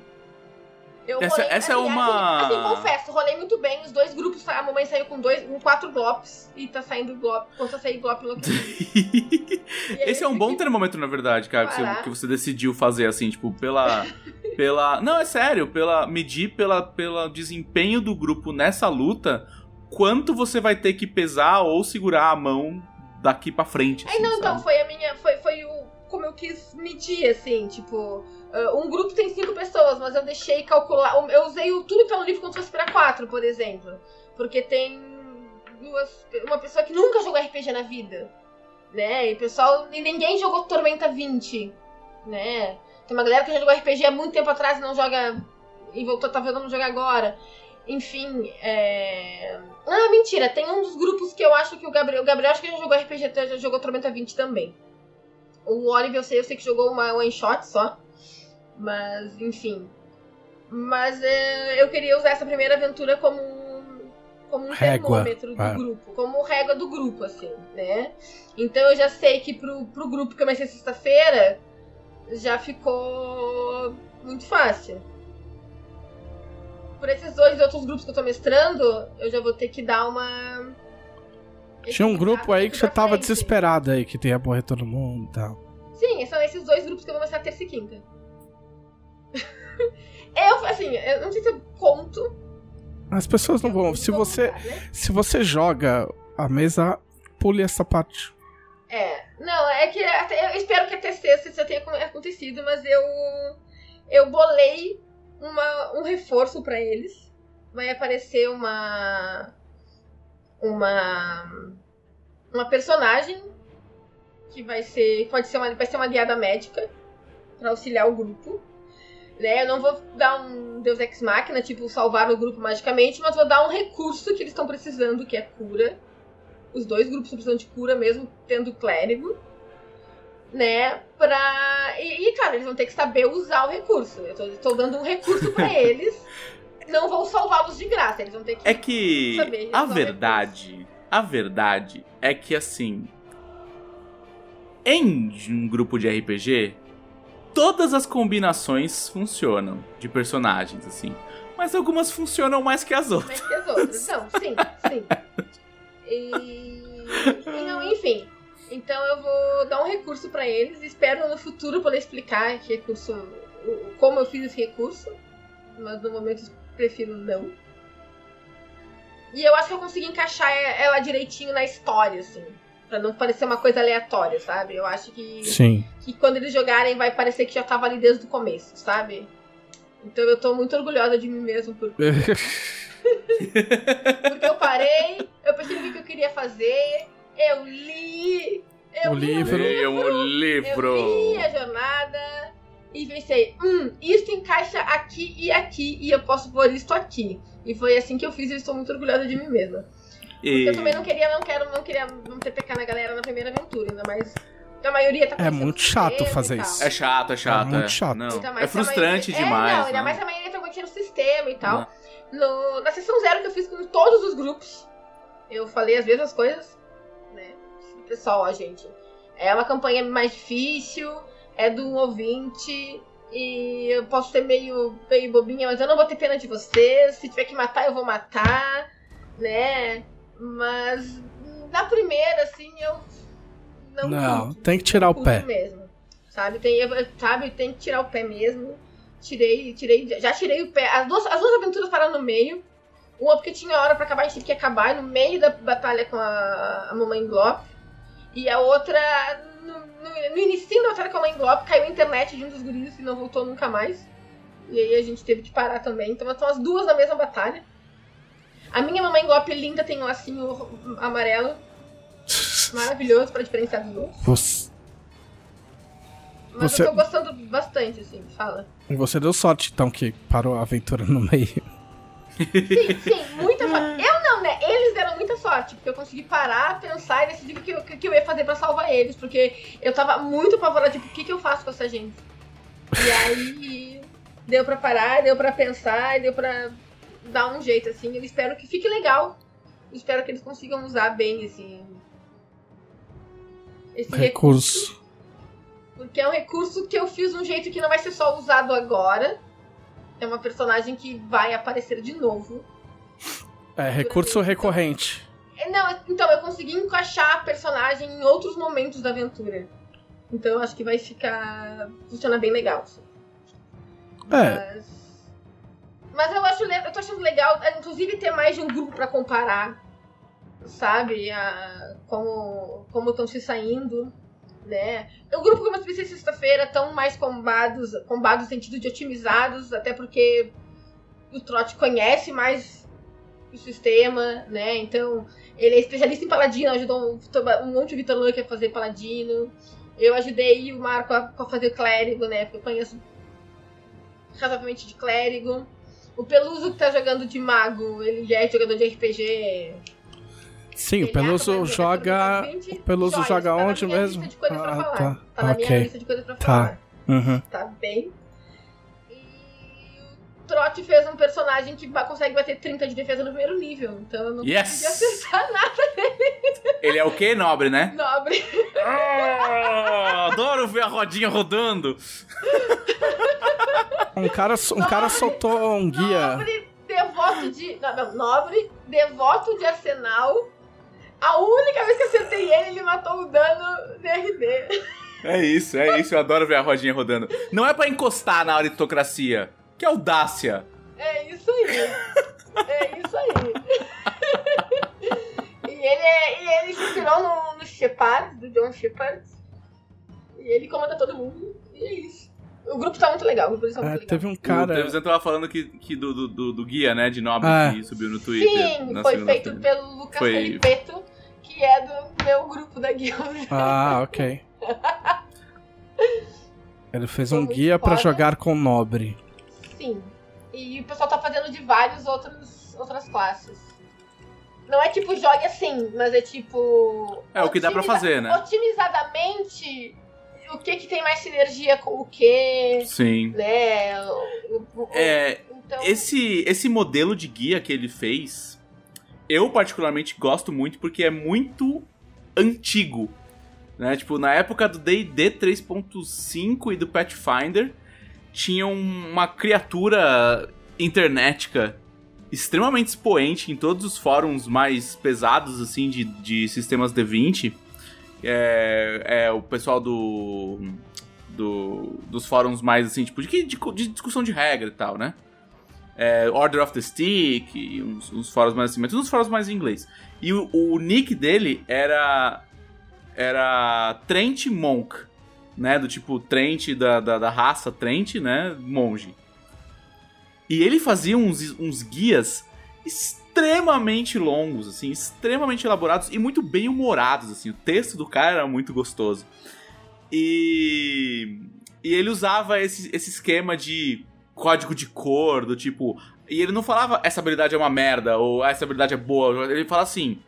Eu Essa- essa é uma- Assim, assim, confesso, rolei muito bem. Os dois grupos, a mamãe saiu com dois, com quatro glopes e tá saindo glop, a sair glop no [LAUGHS] Esse é um bom termômetro, na verdade, cara, que você, que você decidiu fazer, assim, tipo, pela. pela. Não, é sério, pela. Medir pela, pelo desempenho do grupo nessa luta, quanto você vai ter que pesar ou segurar a mão daqui pra frente. Aí assim, não, então, sabe? foi a minha. Foi, foi o. Como eu quis medir, assim, tipo. ah, um grupo tem cinco pessoas, mas eu deixei calcular. Eu usei tudo pelo livro como se fosse pra quatro, por exemplo. Porque tem duas. Uma pessoa que nunca jogou RPG na vida. Né? E pessoal. E ninguém jogou Tormenta 20. Né? Tem uma galera que já jogou RPG há muito tempo atrás e não joga. E voltou, tá vendo não jogar agora. Enfim, é. Ah, mentira, tem um dos grupos que eu acho que o Gabriel. O Gabriel acho que já jogou RPG, já jogou Tormenta 20 também. O Oliver eu sei, eu sei que jogou uma one shot só. Mas, enfim. Mas é, eu queria usar essa primeira aventura como um, como um Régua, termômetro do é. grupo, como régua do grupo, assim, né? Então eu já sei que pro, pro grupo que comecei sexta-feira já ficou muito fácil. Por esses dois outros grupos que eu tô mestrando, eu já vou ter que dar uma. Tinha um grupo aí que já tava frente. desesperado aí, que tem a morrer todo mundo e tal. Sim, são esses dois grupos que eu vou mostrar terça e quinta. [LAUGHS] eu, assim, eu não sei se eu conto. As pessoas não vão. Se você, contar, né? se você joga a mesa, pule essa parte. É, não, é que até- eu espero que até sexta isso já tenha acon- acontecido, mas eu eu bolei uma, um reforço pra eles. Vai aparecer uma uma uma personagem que vai ser pode ser uma vai ser uma aliada médica pra auxiliar o grupo. Né? Eu não vou dar um Deus Ex Machina, tipo, salvar o grupo magicamente, mas vou dar um recurso que eles estão precisando, que é cura. Os dois grupos estão precisando de cura, mesmo tendo clérigo. Né? Pra. E, e, cara, eles vão ter que saber usar o recurso. Eu tô, tô dando um recurso pra [LAUGHS] eles. Não vou salvá-los de graça. Eles vão ter que. É que Saber a verdade, a verdade é que assim, em um grupo de RPG, todas as combinações funcionam de personagens assim, mas algumas funcionam mais que as outras. mais que as outras. [LAUGHS] Não, sim, sim. E, não, enfim. Então eu vou dar um recurso pra eles. Espero no futuro poder explicar que recurso, como eu fiz esse recurso. Mas no momento prefiro não. E eu acho que eu consegui encaixar ela direitinho na história, assim. Pra não parecer uma coisa aleatória, sabe? Eu acho que Sim. que quando eles jogarem vai parecer que já tava ali desde o começo, sabe? Então eu tô muito orgulhosa de mim mesmo por, [LAUGHS] porque eu parei, eu percebi o que eu queria fazer, eu li, eu O li livro. Leia o eu livro. li a jornada e pensei, hum, isso encaixa aqui e aqui e eu posso pôr isto aqui. E foi assim que eu fiz e eu estou muito orgulhosa de mim mesma. E... Eu também não queria, não quero, não queria não ter PK na galera na primeira aventura, ainda mais. A maioria tá É muito chato fazer isso. É chato, é chato. É muito é. chato. Não. É frustrante maioria- demais. É, não, ainda né? mais a maioria tá conhecendo o sistema e tal. No, na sessão zero que eu fiz com todos os grupos, eu falei as mesmas coisas, né? Pessoal, ó, gente, é uma campanha mais difícil, é do ouvinte, e eu posso ser meio, meio bobinha, mas eu não vou ter pena de vocês. Se tiver que matar, eu vou matar, né? Mas na primeira, assim, eu não. Não, curto, tem que tirar o pé. mesmo. Sabe? Tem, eu- sabe? Tem que tirar o pé mesmo. Tirei, tirei, já tirei o pé. As duas, as duas aventuras pararam no meio. Uma porque tinha hora pra acabar, a gente teve que acabar no meio da batalha com a, a Mamãe Glop. E a outra, no, no, no início da batalha com a Mamãe Glop, caiu a internet de um dos guris e não voltou nunca mais. E aí a gente teve que parar também. Então estão as duas na mesma batalha. A minha Mamãe Glop linda tem um lacinho amarelo, [LAUGHS] maravilhoso pra diferenciar dos outros. Você, Mas Você- eu tô gostando bastante, assim, fala. você deu sorte, então, que parou a aventura no meio. Sim, sim, muita sorte. Eu não, né? Eles deram muita sorte, porque eu consegui parar, pensar e decidir o que, eu- que eu ia fazer pra salvar eles, porque eu tava muito apavorada, tipo, o que, que eu faço com essa gente? E aí deu pra parar, deu pra pensar, deu pra dar um jeito, assim. Eu espero que fique legal. Eu espero que eles consigam usar bem esse. Esse Recurso. porque é um recurso que eu fiz de um jeito que não vai ser só usado agora. É uma personagem que vai aparecer de novo. É, recurso recorrente. É, Não, então eu consegui encaixar a personagem em outros momentos da aventura. Então eu acho que vai ficar. funcionar bem legal. assim. É, Mas, mas eu acho eu tô achando legal, é, inclusive, ter mais de um grupo pra comparar. Sabe? A, como como estão se saindo. Né? O grupo, como eu disse sexta-feira, estão mais combados, combados no sentido de otimizados, até porque o Trot conhece mais o sistema, né? Então, ele é especialista em paladino, ajudou um, um monte de Vitor Luck a fazer paladino. Eu ajudei o Marco a, a fazer clérigo, né? Porque eu conheço razoavelmente de clérigo. O Peluso que tá jogando de mago, ele já é jogador de RPG. sim, o Ele Peluso acaba de joga. jogar 20 O Peluso joga onde mesmo? Ah, falar. tá. Tá na minha lista de coisas pra Tá. falar. Uhum. Tá bem. O Trot fez um personagem que consegue bater 30 de defesa no primeiro nível. Então eu não Yes! consegui acertar [LAUGHS] nada Ele é o quê? Nobre, né? nobre. Ah, adoro ver a rodinha rodando. Um cara, um cara soltou um guia. Nobre, devoto de. Não, não, nobre, devoto de arsenal. A única vez que eu acertei ele, ele matou o dano DRD. É isso, é isso. Eu adoro ver a rodinha rodando. Não é pra encostar na aristocracia. Que audácia. É isso aí. É isso aí. [LAUGHS] e, ele é, e ele se inspirou no, no Shepard, do John Shepard. E ele comanda todo mundo. E é isso. O grupo tá muito legal. O grupo tá muito É, legal. teve um O cara. Trevisan tava falando que, que do, do, do- do guia, né? De nobre Ah. que subiu no Twitter. Sim, na foi feito pelo Lucas Foi- Felipeto, que é do meu grupo da guilda. Ah, ok. [LAUGHS] Ele fez Foi um guia pra foda. jogar com nobre. Sim. E o pessoal tá fazendo de várias outras, outras classes. Não é tipo jogue assim, mas é tipo. É o que dá pra fazer, né? Otimizadamente, o que que tem mais sinergia com o que, Sim. né? O- o- É, então, esse, esse modelo de guia que ele fez, eu particularmente gosto muito porque é muito antigo. Né? Tipo, na época do D&D 3.5 e do Pathfinder, tinha uma criatura internetica extremamente expoente em todos os fóruns mais pesados, assim, de, de sistemas D20. É, é o pessoal do, do dos fóruns mais, assim, tipo, de, de, de discussão de regra e tal, né? É, Order of the Stick, uns, uns fóruns mais assim, mas os fóruns mais em inglês. E o, o nick dele era era Trent Monk, né? Do tipo Trent da, da, da raça Trent, né? Monge. E ele fazia uns, uns guias extremamente longos, assim, extremamente elaborados e muito bem humorados, assim. O texto do cara era muito gostoso. E, e ele usava esse, esse esquema de código de cor, do tipo, E ele não falava essa habilidade é uma merda ou essa habilidade é boa. Ele fala assim: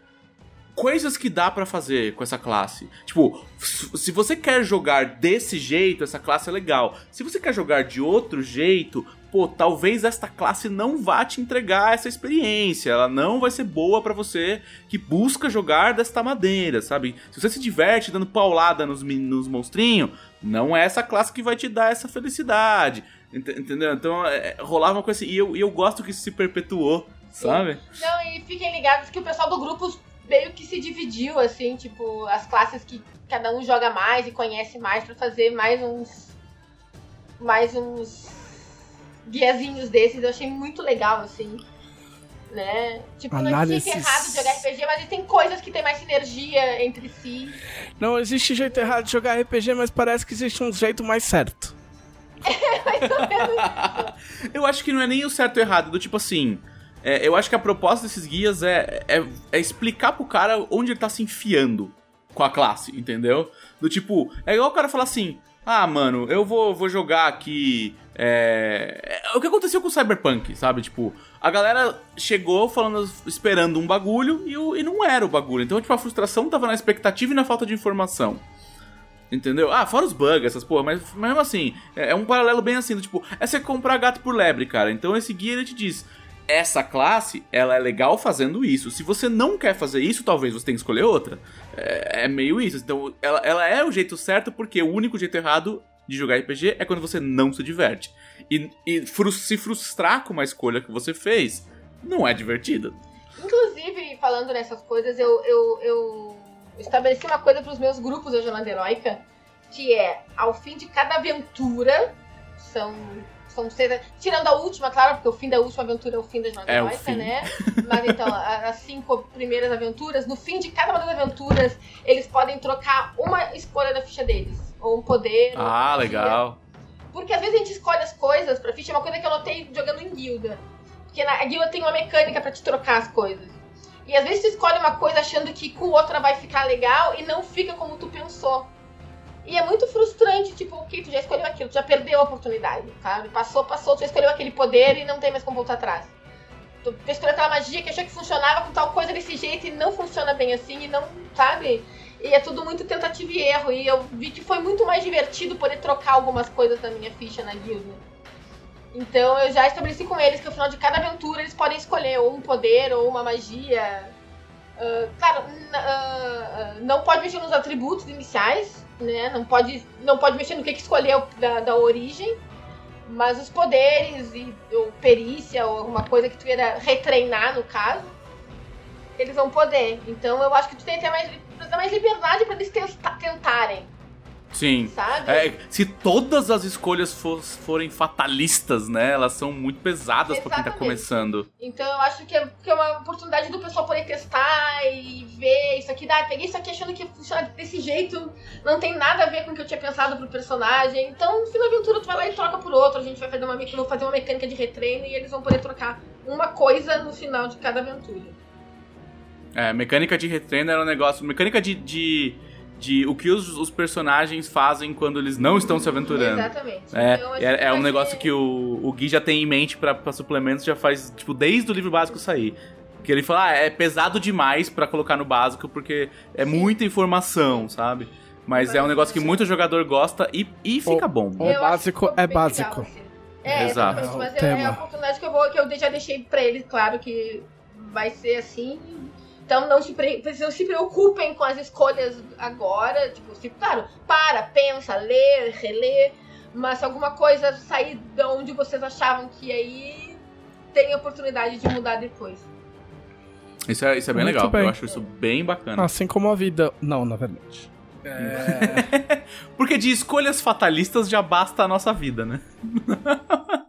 coisas que dá pra fazer com essa classe. Tipo, se você quer jogar desse jeito, essa classe é legal. Se você quer jogar de outro jeito, pô, talvez esta classe não vá te entregar essa experiência. Ela não vai ser boa para você que busca jogar desta maneira, sabe? Se você se diverte dando paulada nos, nos monstrinhos, não é essa classe que vai te dar essa felicidade. Entendeu? Então, é, rolava uma coisa assim. E eu, e eu gosto que isso se perpetuou, sabe? Não, e fiquem ligados que o pessoal do grupo meio que se dividiu, assim, tipo, as classes que cada um joga mais e conhece mais para fazer mais uns. Mais uns guiazinhos desses. Eu achei muito legal, assim. Né? Tipo, Análises... não existe errado de jogar RPG, mas tem coisas que tem mais sinergia entre si. Não existe jeito errado de jogar RPG, mas parece que existe um jeito mais certo. [LAUGHS] É, mais ou menos. [LAUGHS] eu acho que não é nem o certo ou errado, do tipo assim. É, eu acho que a proposta desses guias é, é, é, explicar pro cara onde ele tá se enfiando com a classe, entendeu? Do tipo, é igual o cara falar assim: ah, mano, eu vou, vou jogar aqui. É... é o que aconteceu com o Cyberpunk, sabe? Tipo, a galera chegou falando, esperando um bagulho e, o, e não era o bagulho. Então, tipo, a frustração tava na expectativa e na falta de informação. Entendeu? Ah, fora os bugs, essas porra, mas mesmo assim, é, é um paralelo bem assim, do, tipo, é você comprar gato por lebre, cara. Então esse guia ele te diz: essa classe, ela é legal fazendo isso. Se você não quer fazer isso, talvez você tenha que escolher outra. É, é meio isso. Então, ela, ela, é o jeito certo porque o único jeito errado de jogar RPG é quando você não se diverte. E, e fru se frustrar com uma escolha que você fez não é divertido. Inclusive, falando nessas coisas, eu, eu, eu estabeleci uma coisa para os meus grupos da Jornada Heróica, que é, ao fim de cada aventura, são são seis. Tirando a última, claro, porque o fim da última aventura é o fim da jornada é heróica, né? Mas então, as cinco primeiras aventuras, no fim de cada uma das aventuras, eles podem trocar uma escolha da ficha deles. Ou um poder. Ah, legal. Porque às vezes a gente escolhe as coisas pra ficha, é uma coisa que eu notei jogando em guilda. Porque na a guilda tem uma mecânica para te trocar as coisas. E às vezes tu escolhe uma coisa achando que com outra vai ficar legal e não fica como tu pensou. E é muito frustrante, tipo, ok, tu já escolheu aquilo, tu já perdeu a oportunidade, sabe? Passou, passou, tu já escolheu aquele poder e não tem mais como voltar atrás. Tu escolheu aquela magia que achou que funcionava com tal coisa desse jeito e não funciona bem assim e não, sabe? E é tudo muito tentativa e erro. E eu vi que foi muito mais divertido poder trocar algumas coisas da minha ficha na guilda. Então eu já estabeleci com eles que no final de cada aventura eles podem escolher ou um poder ou uma magia. Uh, claro, uh, não pode mexer nos atributos iniciais, né? Não pode, não pode mexer no que, que escolheu da, da origem. Mas os poderes e ou perícia ou alguma coisa que tu queira retreinar, no caso, eles vão poder. Então eu acho que tu tem até mais, mais liberdade para eles tentarem. Sim. Sabe? É, se todas as escolhas for, forem fatalistas, né? Elas são muito pesadas para quem tá começando. Então eu acho que é, que é, uma oportunidade do pessoal poder testar e ver isso aqui. Ah, peguei isso aqui achando que funciona desse jeito, não tem nada a ver com o que eu tinha pensado pro personagem. Então, no fim da aventura, tu vai lá e troca por outro. A gente vai fazer uma, vou fazer uma mecânica de retreino e eles vão poder trocar uma coisa no final de cada aventura. É, mecânica de retreino era um negócio. Mecânica de, de de o que os, os, personagens fazem quando eles não estão se aventurando. Exatamente. É, então, é, é, um negócio que o, o Gui já tem em mente para suplementos, já faz, tipo, desde o livro básico sair. Que ele fala, ah, é pesado demais para colocar no básico, porque é muita informação, sabe? Mas, Mas é um negócio que muito jogador gosta e, e fica o, bom. O básico é básico. Legal, assim. É, Exato. Mas é, é a oportunidade que eu, vou, que eu já deixei pra ele, claro que vai ser assim. Então não se, não se preocupem com as escolhas agora. Tipo, se, claro, para, pensa, lê, relê. Mas se alguma coisa sair de onde vocês achavam que ir, tem oportunidade de mudar depois. Isso é, isso é bem Muito legal, bem. eu acho isso bem bacana. Assim como a vida. Não, na verdade. É... [LAUGHS] Porque de escolhas fatalistas já basta a nossa vida, né? [LAUGHS]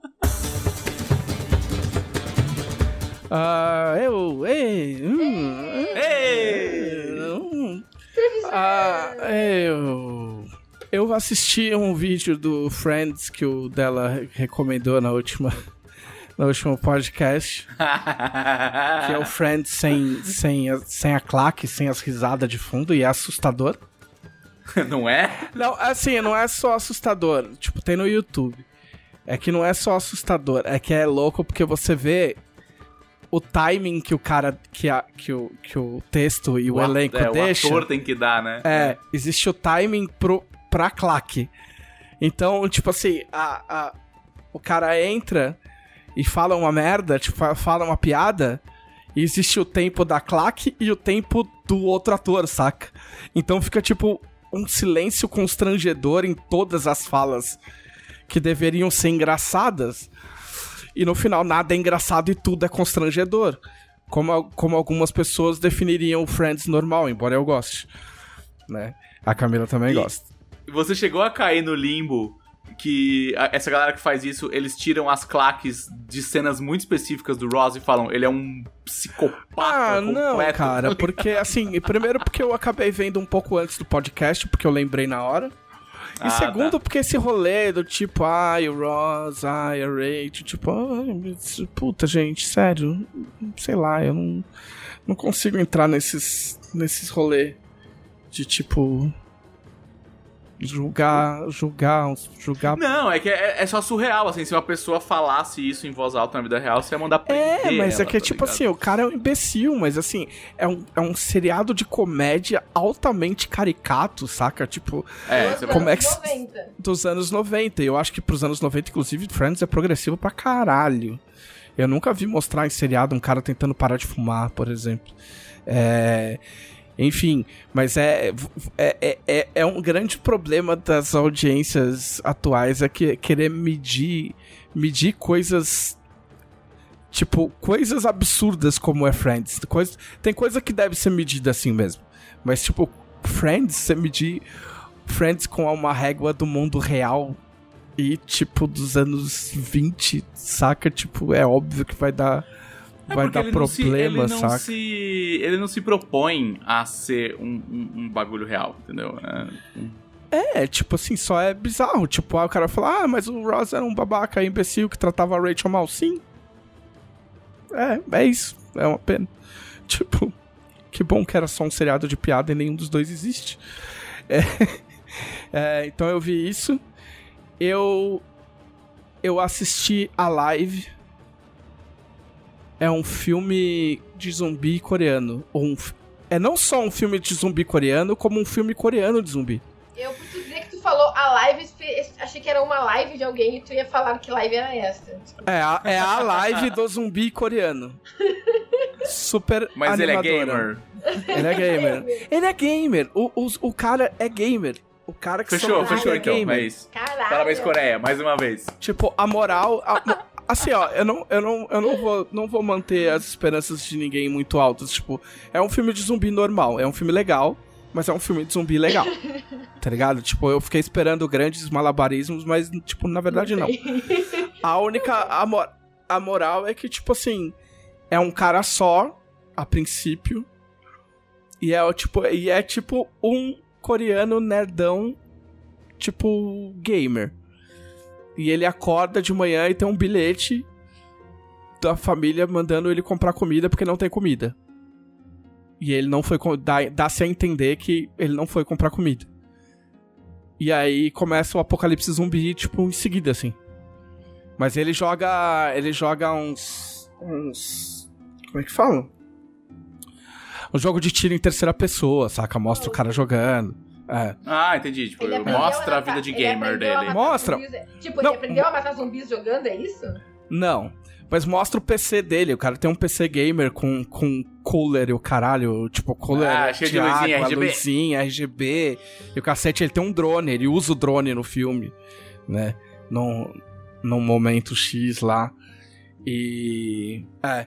Ah, eu. Ei, hum, ei, hum, ah, eu. Eu assisti um vídeo do Friends que o dela recomendou na última. No último podcast. que é o Friends sem, sem, sem a claque, sem as risadas de fundo, e é assustador. [LAUGHS] Não é? Não, assim, não é só assustador. Tipo, tem no YouTube. É que não é só assustador, é que é louco porque você vê o timing que o cara, que, a, que, o, que o texto e o, O elenco é, deixa. O ator tem que dar, né? É, existe o timing pro, pra claque. Então, tipo assim, a, a, o cara entra e fala uma merda, tipo, fa- fala uma piada, e existe o tempo da claque e o tempo do outro ator, saca? Então fica tipo um silêncio constrangedor em todas as falas que deveriam ser engraçadas. E no final nada é engraçado e tudo é constrangedor. Como, como algumas pessoas definiriam o Friends normal, embora eu goste. Né? A Camila também E- gosta. Você chegou a cair no limbo que essa galera que faz isso, eles tiram as claques de cenas muito específicas do Ross e falam, ele é um psicopata Ah, não, completo. cara, porque assim, primeiro porque eu acabei vendo um pouco antes do podcast, porque eu lembrei na hora. E Ah, segundo, tá. porque esse rolê do tipo, ai, o Ross, ai, a Rachel, tipo, ai, puta, gente, sério, sei lá, eu não, não consigo entrar nesses, nesses rolê de tipo. Julgar, julgar, julgar. Não, é que é, é só surreal, assim, se uma pessoa falasse isso em voz alta na vida real, você ia mandar É, mas é ela, que é tá tipo ligado? assim, o cara é um imbecil, mas assim, é um, é um seriado de comédia altamente caricato, saca? Tipo, É, você como vai... é que- 90. dos anos 90. E eu acho que pros anos 90, inclusive, Friends é progressivo pra caralho. Eu nunca vi mostrar em seriado um cara tentando parar de fumar, por exemplo. É. Enfim, mas é, é, é- é, é um grande problema das audiências atuais é que querer medir, medir coisas. Tipo, coisas absurdas como é Friends. Coisa, tem coisa que deve ser medida assim mesmo. Mas, tipo, Friends, você medir Friends com uma régua do mundo real e, tipo, dos anos 20, saca? Tipo, é óbvio que vai dar. É vai dar ele não se- problema, ele não saca? Se, ele não se propõe a ser um, um- um bagulho real, entendeu? É, É, tipo assim, só é bizarro. Tipo, aí o cara fala, ah, mas o Ross era um babaca imbecil que tratava a Rachel mal. Sim. É, é isso. É uma pena. [LAUGHS] Tipo, que bom que era só um seriado de piada e nenhum dos dois existe. É, [LAUGHS] é, então eu vi isso. Eu. Eu assisti a live. É um filme de zumbi coreano. Ou um, é não só um filme de zumbi coreano, como um filme coreano de zumbi. Eu preciso dizer que tu falou a live, achei que era uma live de alguém e tu ia falar que live era essa. É a, é a live do zumbi coreano. Super mas ele é animadora. gamer. Ele é gamer. [LAUGHS] Ele é gamer. O, o, o cara é gamer. O cara que Fechou, fechou é então. gamer. É isso. Caralho. Parabéns, Coreia, mais uma vez. Tipo, a moral. a- assim, ó, eu não, eu não, eu não vou, não vou manter as esperanças de ninguém muito altas. Tipo, é um filme de zumbi normal. É um filme legal, mas é um filme de zumbi legal. [LAUGHS] tá ligado? Tipo, eu fiquei esperando grandes malabarismos, mas, tipo, na verdade não. [LAUGHS] A única. A, mo- a moral é que, tipo assim, é um cara só, a princípio. E é, tipo, e é tipo um coreano nerdão, tipo gamer. E ele acorda de manhã e tem um bilhete da família mandando ele comprar comida porque não tem comida. E ele não foi. Dá-se a entender que ele não foi comprar comida. E aí começa o apocalipse zumbi, tipo, em seguida, assim. Mas ele joga. Ele joga uns. uns. Como é que fala? Um jogo de tiro em terceira pessoa, saca? Mostra o cara jogando. É. Ah, entendi. Tipo, mostra a matar- vida de ele gamer a dele. Mostra. zumbis. Tipo, Não. ele aprendeu a matar zumbis jogando, é isso? Não. Mas mostra o PC dele. O cara tem um PC gamer com, com cooler e o caralho. Tipo, cooler Ah, cheio de água, luzinha, RGB. luzinha, RGB. E o cacete, ele tem um drone. Ele usa o drone no filme, né? Num, num momento X lá. E... É.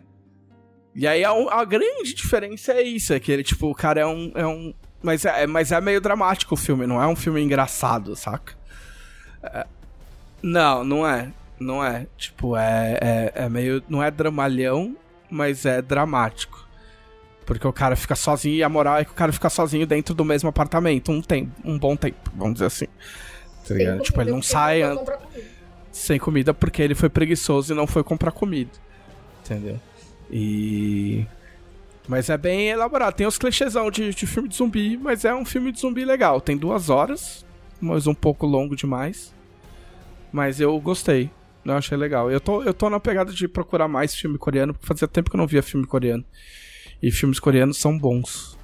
E aí a, a grande diferença é isso. É que ele, tipo, o cara é um... É um mas, é, mas é meio dramático o filme. Não é um filme engraçado, saca? É, não, não é. Não é. Tipo, é, é, é meio. Não é dramalhão, mas é dramático. Porque o cara fica sozinho e a moral é que o cara fica sozinho dentro do mesmo apartamento um tempo, um bom tempo, vamos dizer assim. Tá ligado? Tipo, ele não sai sem comida porque ele foi preguiçoso e não foi comprar comida. Entendeu? E. Mas é bem elaborado. Tem os clichêsão de, de filme de zumbi, mas é um filme de zumbi legal. Tem duas horas, mas um pouco longo demais. Mas eu gostei. Eu achei legal. Eu tô, eu tô na pegada de procurar mais filme coreano, porque fazia tempo que eu não via filme coreano. E filmes coreanos são bons.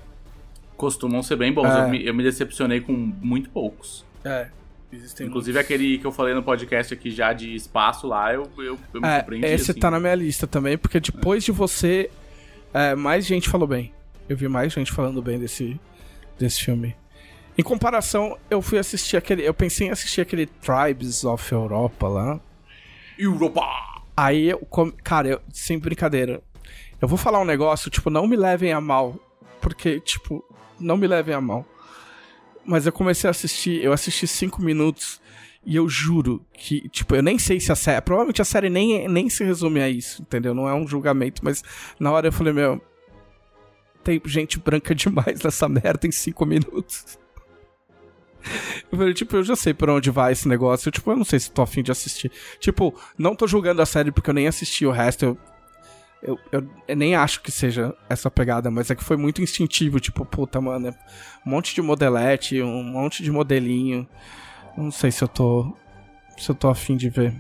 Costumam ser bem bons. É. Eu, me, eu me decepcionei com muito poucos. É. Existem Inclusive aquele que eu falei no podcast aqui já de espaço lá, eu, eu, eu me É, surpreendi. esse assim. tá na minha lista também, porque depois de você, é, mais gente falou bem. Eu vi mais gente falando bem desse, desse filme. Em comparação, eu fui assistir aquele. Eu pensei em assistir aquele Tribes of Europa lá. Europa! Aí, eu, cara, eu, sem brincadeira. Eu vou falar um negócio, tipo, não me levem a mal. Porque, tipo, não me levem a mal. Mas eu comecei a assistir, eu assisti cinco minutos e eu juro que, tipo, eu nem sei se a série. Provavelmente a série nem, nem se resume a isso, entendeu? Não é um julgamento, mas na hora eu falei, meu. Tem gente branca [LAUGHS] demais nessa merda em cinco minutos. Eu falei, tipo, eu já sei por onde vai esse negócio. Eu, tipo, eu não sei se tô afim de assistir. Tipo, não tô julgando a série porque eu nem assisti o resto. Eu, eu, eu, eu nem acho que seja essa pegada, mas é que foi muito instintivo. Tipo, puta, mano, é um monte de modelete, um monte de modelinho. Não sei se eu tô. Se eu tô afim de ver.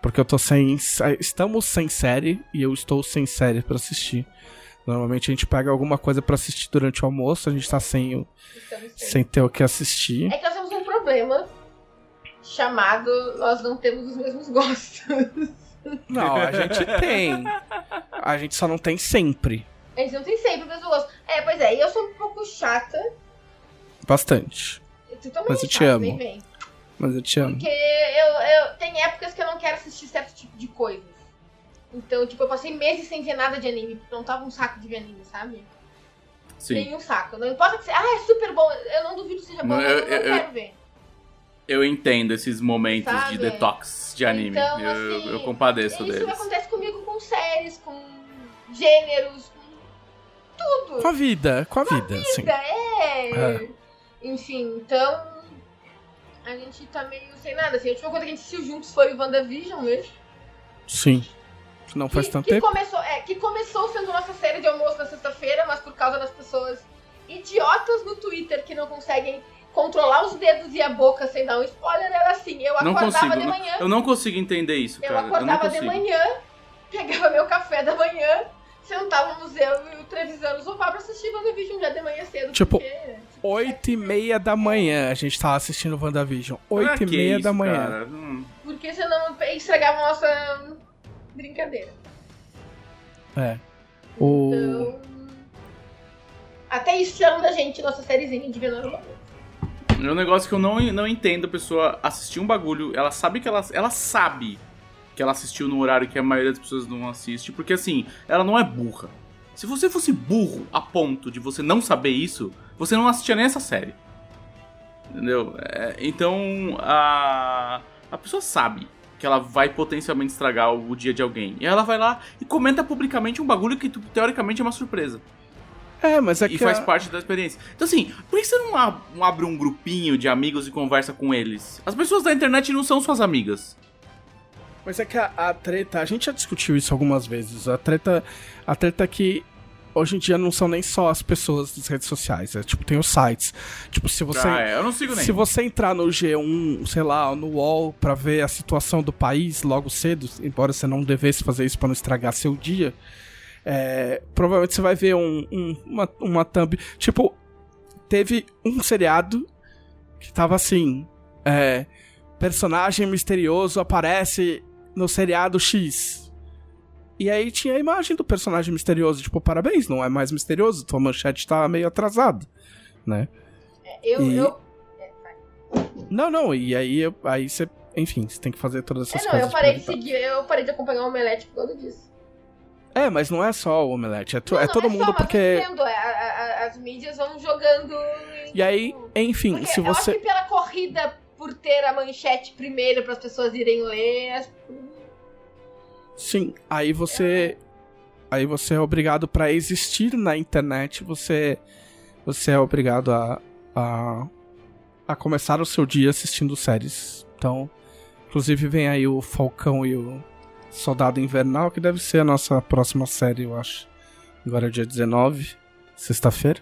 Porque eu tô sem. Estamos sem série e eu estou sem série pra assistir. Normalmente a gente pega alguma coisa pra assistir durante o almoço, a gente tá sem, o- sem ter o que assistir. É que nós temos um problema chamado nós não temos os mesmos gostos. Não, a gente tem. A gente só não tem sempre. A gente não tem sempre o mesmo gosto. É, pois é, e eu sou um pouco chata. Bastante. Tu também Mas é eu te amo. Mas eu te amo. Porque eu, eu tem épocas que eu não quero assistir certo tipo de coisas. Então, tipo, eu passei meses sem ver nada de anime, porque não tava um saco de ver anime, sabe? Sim. Tem um saco. Não importa que seja. Ah, é super bom. Eu não duvido que seja bom, Não, mas eu- eu, não eu- eu- quero ver. Eu entendo esses momentos Sabe? de detox de anime. Então, eu, assim, eu compadeço Isso deles. acontece comigo com séries, com gêneros, com tudo. Com a vida, com a vida, sim. É. É. Enfim, então. A gente tá meio sem nada. Assim, a última coisa que a gente assistiu juntos foi o WandaVision mesmo. Sim. Não faz que, tanto que tempo. Começou, é, que começou sendo nossa série de almoço na sexta-feira, mas por causa das pessoas idiotas no Twitter que não conseguem controlar os dedos e a boca sem dar um spoiler, era assim. Eu Não acordava consigo. de não- manhã. eu não consigo entender isso, Eu cara. Eu não acordava de consigo. manhã, pegava meu café da manhã, sentávamos eu e o Trevisan no sofá pra assistir WandaVision já de manhã cedo. Tipo, porque, tipo, Oito e meia da manhã a gente tava assistindo WandaVision. Pra Oito e que meia isso, da manhã. cara? Hum. Porque senão estragava a nossa brincadeira. É. O... Então. Até isso tiraram da gente nossa sériezinha de Veneno É um negócio que eu não, não entendo a pessoa assistir um bagulho, ela sabe que ela, ela sabe que ela assistiu no horário que a maioria das pessoas não assiste, porque assim, ela não é burra. Se você fosse burro a ponto de você não saber isso, você não assistia nem essa série. Entendeu? É, então, a, a pessoa sabe que ela vai potencialmente estragar o, dia de alguém. E ela vai lá e comenta publicamente um bagulho que teoricamente é uma surpresa É, mas é e que. faz a- parte da experiência. Então, assim, por que você não abre um grupinho de amigos e conversa com eles? As pessoas da internet não são suas amigas. Mas é que a, a treta, a gente já discutiu isso algumas vezes. A treta, a treta é que hoje em dia não são nem só as pessoas das redes sociais. É, tipo, tem os sites. Tipo, se você. Ah, é, eu não sigo nem. Se você entrar no G1, sei lá, no UOL, pra ver a situação do país logo cedo, embora você não devesse fazer isso pra não estragar seu dia, é, provavelmente você vai ver um, um- uma, uma thumb. Tipo, teve um seriado que tava assim: é, personagem misterioso aparece no seriado X. E aí tinha a imagem do personagem misterioso, tipo, parabéns, não é mais misterioso, tua manchete tá meio atrasada, né? Eu, E- eu, Não, não, e aí, aí você, enfim, você tem que fazer todas essas é, não, coisas. eu parei de seguir, eu parei de acompanhar o Omelete por causa disso. É, mas não é só o Omelete, é, to- Não, é não, todo só, mundo mas porque. eu entendo, é, a- a- as mídias vão jogando. em- E aí, enfim, Porque se eu acho você. que pela corrida por ter a manchete primeiro para as pessoas irem ler, as- Sim, aí você. Aí você é obrigado pra existir na internet, você. Você é obrigado a. a. a começar o seu dia assistindo séries. Então. Inclusive vem aí o Falcão e o Soldado Invernal, que deve ser a nossa próxima série, eu acho. Agora é dia 19, sexta-feira.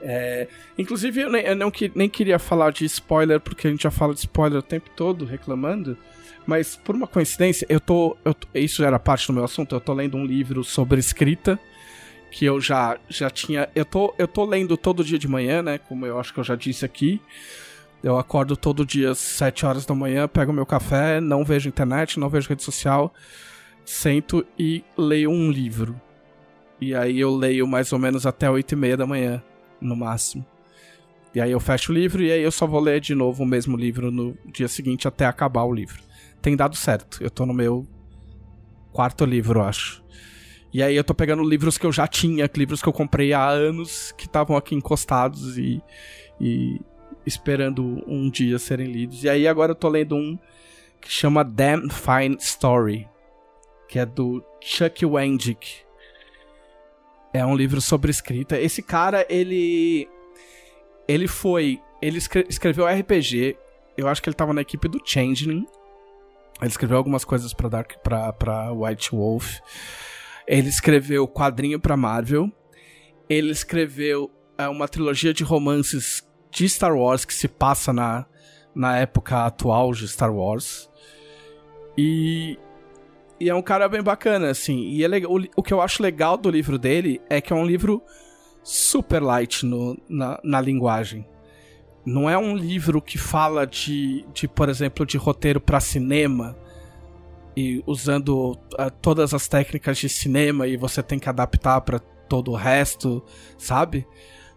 É, inclusive, eu, nem, eu não, nem queria falar de spoiler, porque a gente já fala de spoiler o tempo todo, reclamando. Mas por uma coincidência, eu tô. Eu, isso era parte do meu assunto. Eu tô lendo um livro sobre escrita. Que eu já, já tinha. Eu tô, eu tô lendo todo dia de manhã, né? Como eu acho que eu já disse aqui. Eu acordo todo dia às 7 horas da manhã, pego meu café, não vejo internet, não vejo rede social, sento e leio um livro. E aí eu leio mais ou menos até 8 e meia da manhã, no máximo. E aí eu fecho o livro e aí eu só vou ler de novo o mesmo livro no dia seguinte até acabar o livro. Tem dado certo. Eu tô no meu quarto livro, acho. E aí eu tô pegando livros que eu já tinha, livros que eu comprei há anos, que estavam aqui encostados e, e esperando um dia serem lidos. E aí agora eu tô lendo um que chama Damn Fine Story, que é do Chuck Wendick. É um livro sobre escrita. Esse cara, ele. Ele foi. Ele escreveu RPG. Eu acho que ele tava na equipe do Changeling. Ele escreveu algumas coisas pra, Dark, pra, White Wolf. Ele escreveu quadrinho pra Marvel. Ele escreveu é, uma trilogia de romances de Star Wars que se passa na, na época atual de Star Wars. E e é um cara bem bacana, assim. E é legal, o, o, que eu acho legal do livro dele é que é um livro super light no, na, na linguagem. Não é um livro que fala de, de por exemplo, de roteiro para cinema e usando uh, todas as técnicas de cinema e você tem que adaptar para todo o resto, sabe?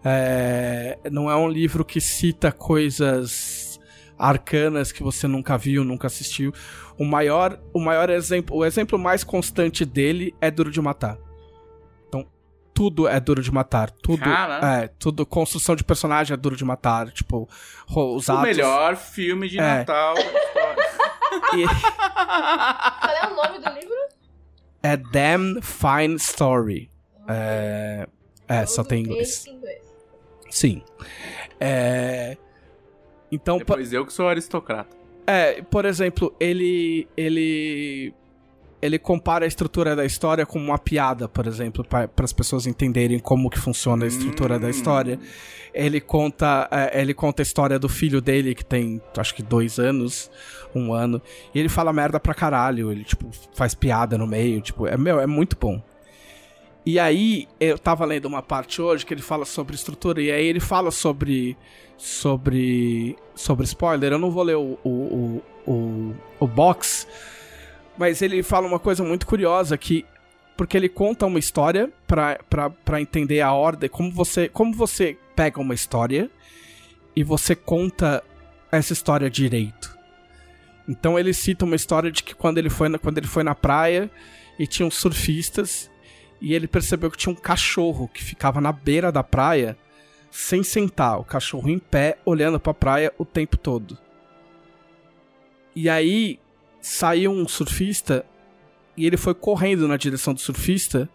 É, não é um livro que cita coisas arcanas que você nunca viu, nunca assistiu. O maior, o maior exemplo, o exemplo mais constante dele é Duro de Matar. Tudo é Duro de Matar, tudo é, tudo construção de personagem é Duro de Matar, tipo, os atos. O melhor filme de é. Natal. [LAUGHS] e... Qual é o nome do livro? É Damn Fine Story. É, é só tem inglês. inglês. Sim. É... Então, Depois eu que sou aristocrata. É, por exemplo, ele. ele. Ele compara a estrutura da história com uma piada, por exemplo, para as pessoas entenderem como que funciona a estrutura hum. da história. Ele conta, é, ele conta a história do filho dele, que tem, acho que dois anos, um ano. E ele fala merda pra caralho. Ele, tipo, faz piada no meio. Tipo, é, meu, é muito bom. E aí, eu tava lendo uma parte hoje que ele fala sobre estrutura, e aí ele fala sobre sobre sobre spoiler. Eu não vou ler o, o, o, o, box, mas ele fala uma coisa muito curiosa que porque ele conta uma história para entender a ordem, como você como você pega uma história e você conta essa história direito. Então ele cita uma história de que quando ele foi na, quando ele foi na praia e tinham surfistas e ele percebeu que tinha um cachorro que ficava na beira da praia sem sentar, o cachorro em pé, olhando para a praia o tempo todo. E aí saiu um surfista e ele foi correndo na direção do surfista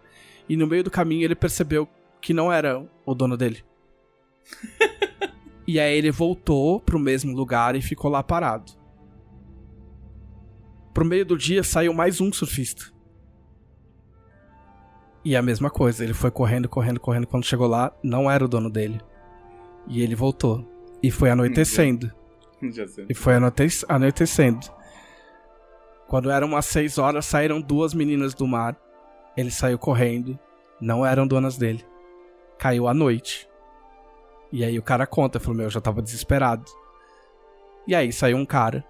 e no meio do caminho ele percebeu que não era o dono dele. [LAUGHS] e aí ele voltou pro mesmo lugar e ficou lá parado. Pro meio do dia saiu mais um surfista. E a mesma coisa, ele foi correndo, correndo, correndo. Quando chegou lá, não era o dono dele. E ele voltou. E foi anoitecendo. Já, sei. E foi anoitecendo. Quando eram umas seis horas, saíram duas meninas do mar. Ele saiu correndo. Não eram donas dele. Caiu a noite. E aí o cara conta, falou, meu, eu já tava desesperado. E aí saiu um cara.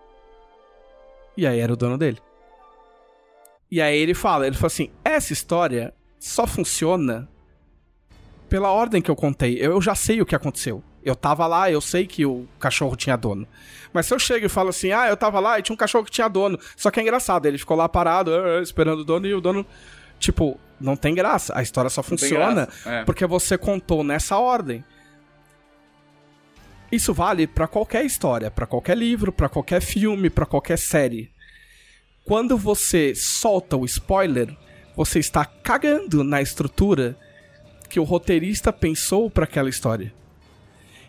E aí era o dono dele. E aí ele fala, ele fala assim, essa história só funciona pela ordem que eu contei. Eu já sei o que aconteceu. Eu tava lá, eu sei que o cachorro tinha dono. Mas se eu chego e falo assim, ah, eu tava lá e tinha um cachorro que tinha dono. Só que é engraçado, ele ficou lá parado, uh, uh, esperando o dono e o dono. Tipo, não tem graça. A história só funciona é. porque você contou nessa ordem. Isso vale para qualquer história, para qualquer livro, para qualquer filme, para qualquer série. Quando você solta o spoiler, você está cagando na estrutura que o roteirista pensou para aquela história.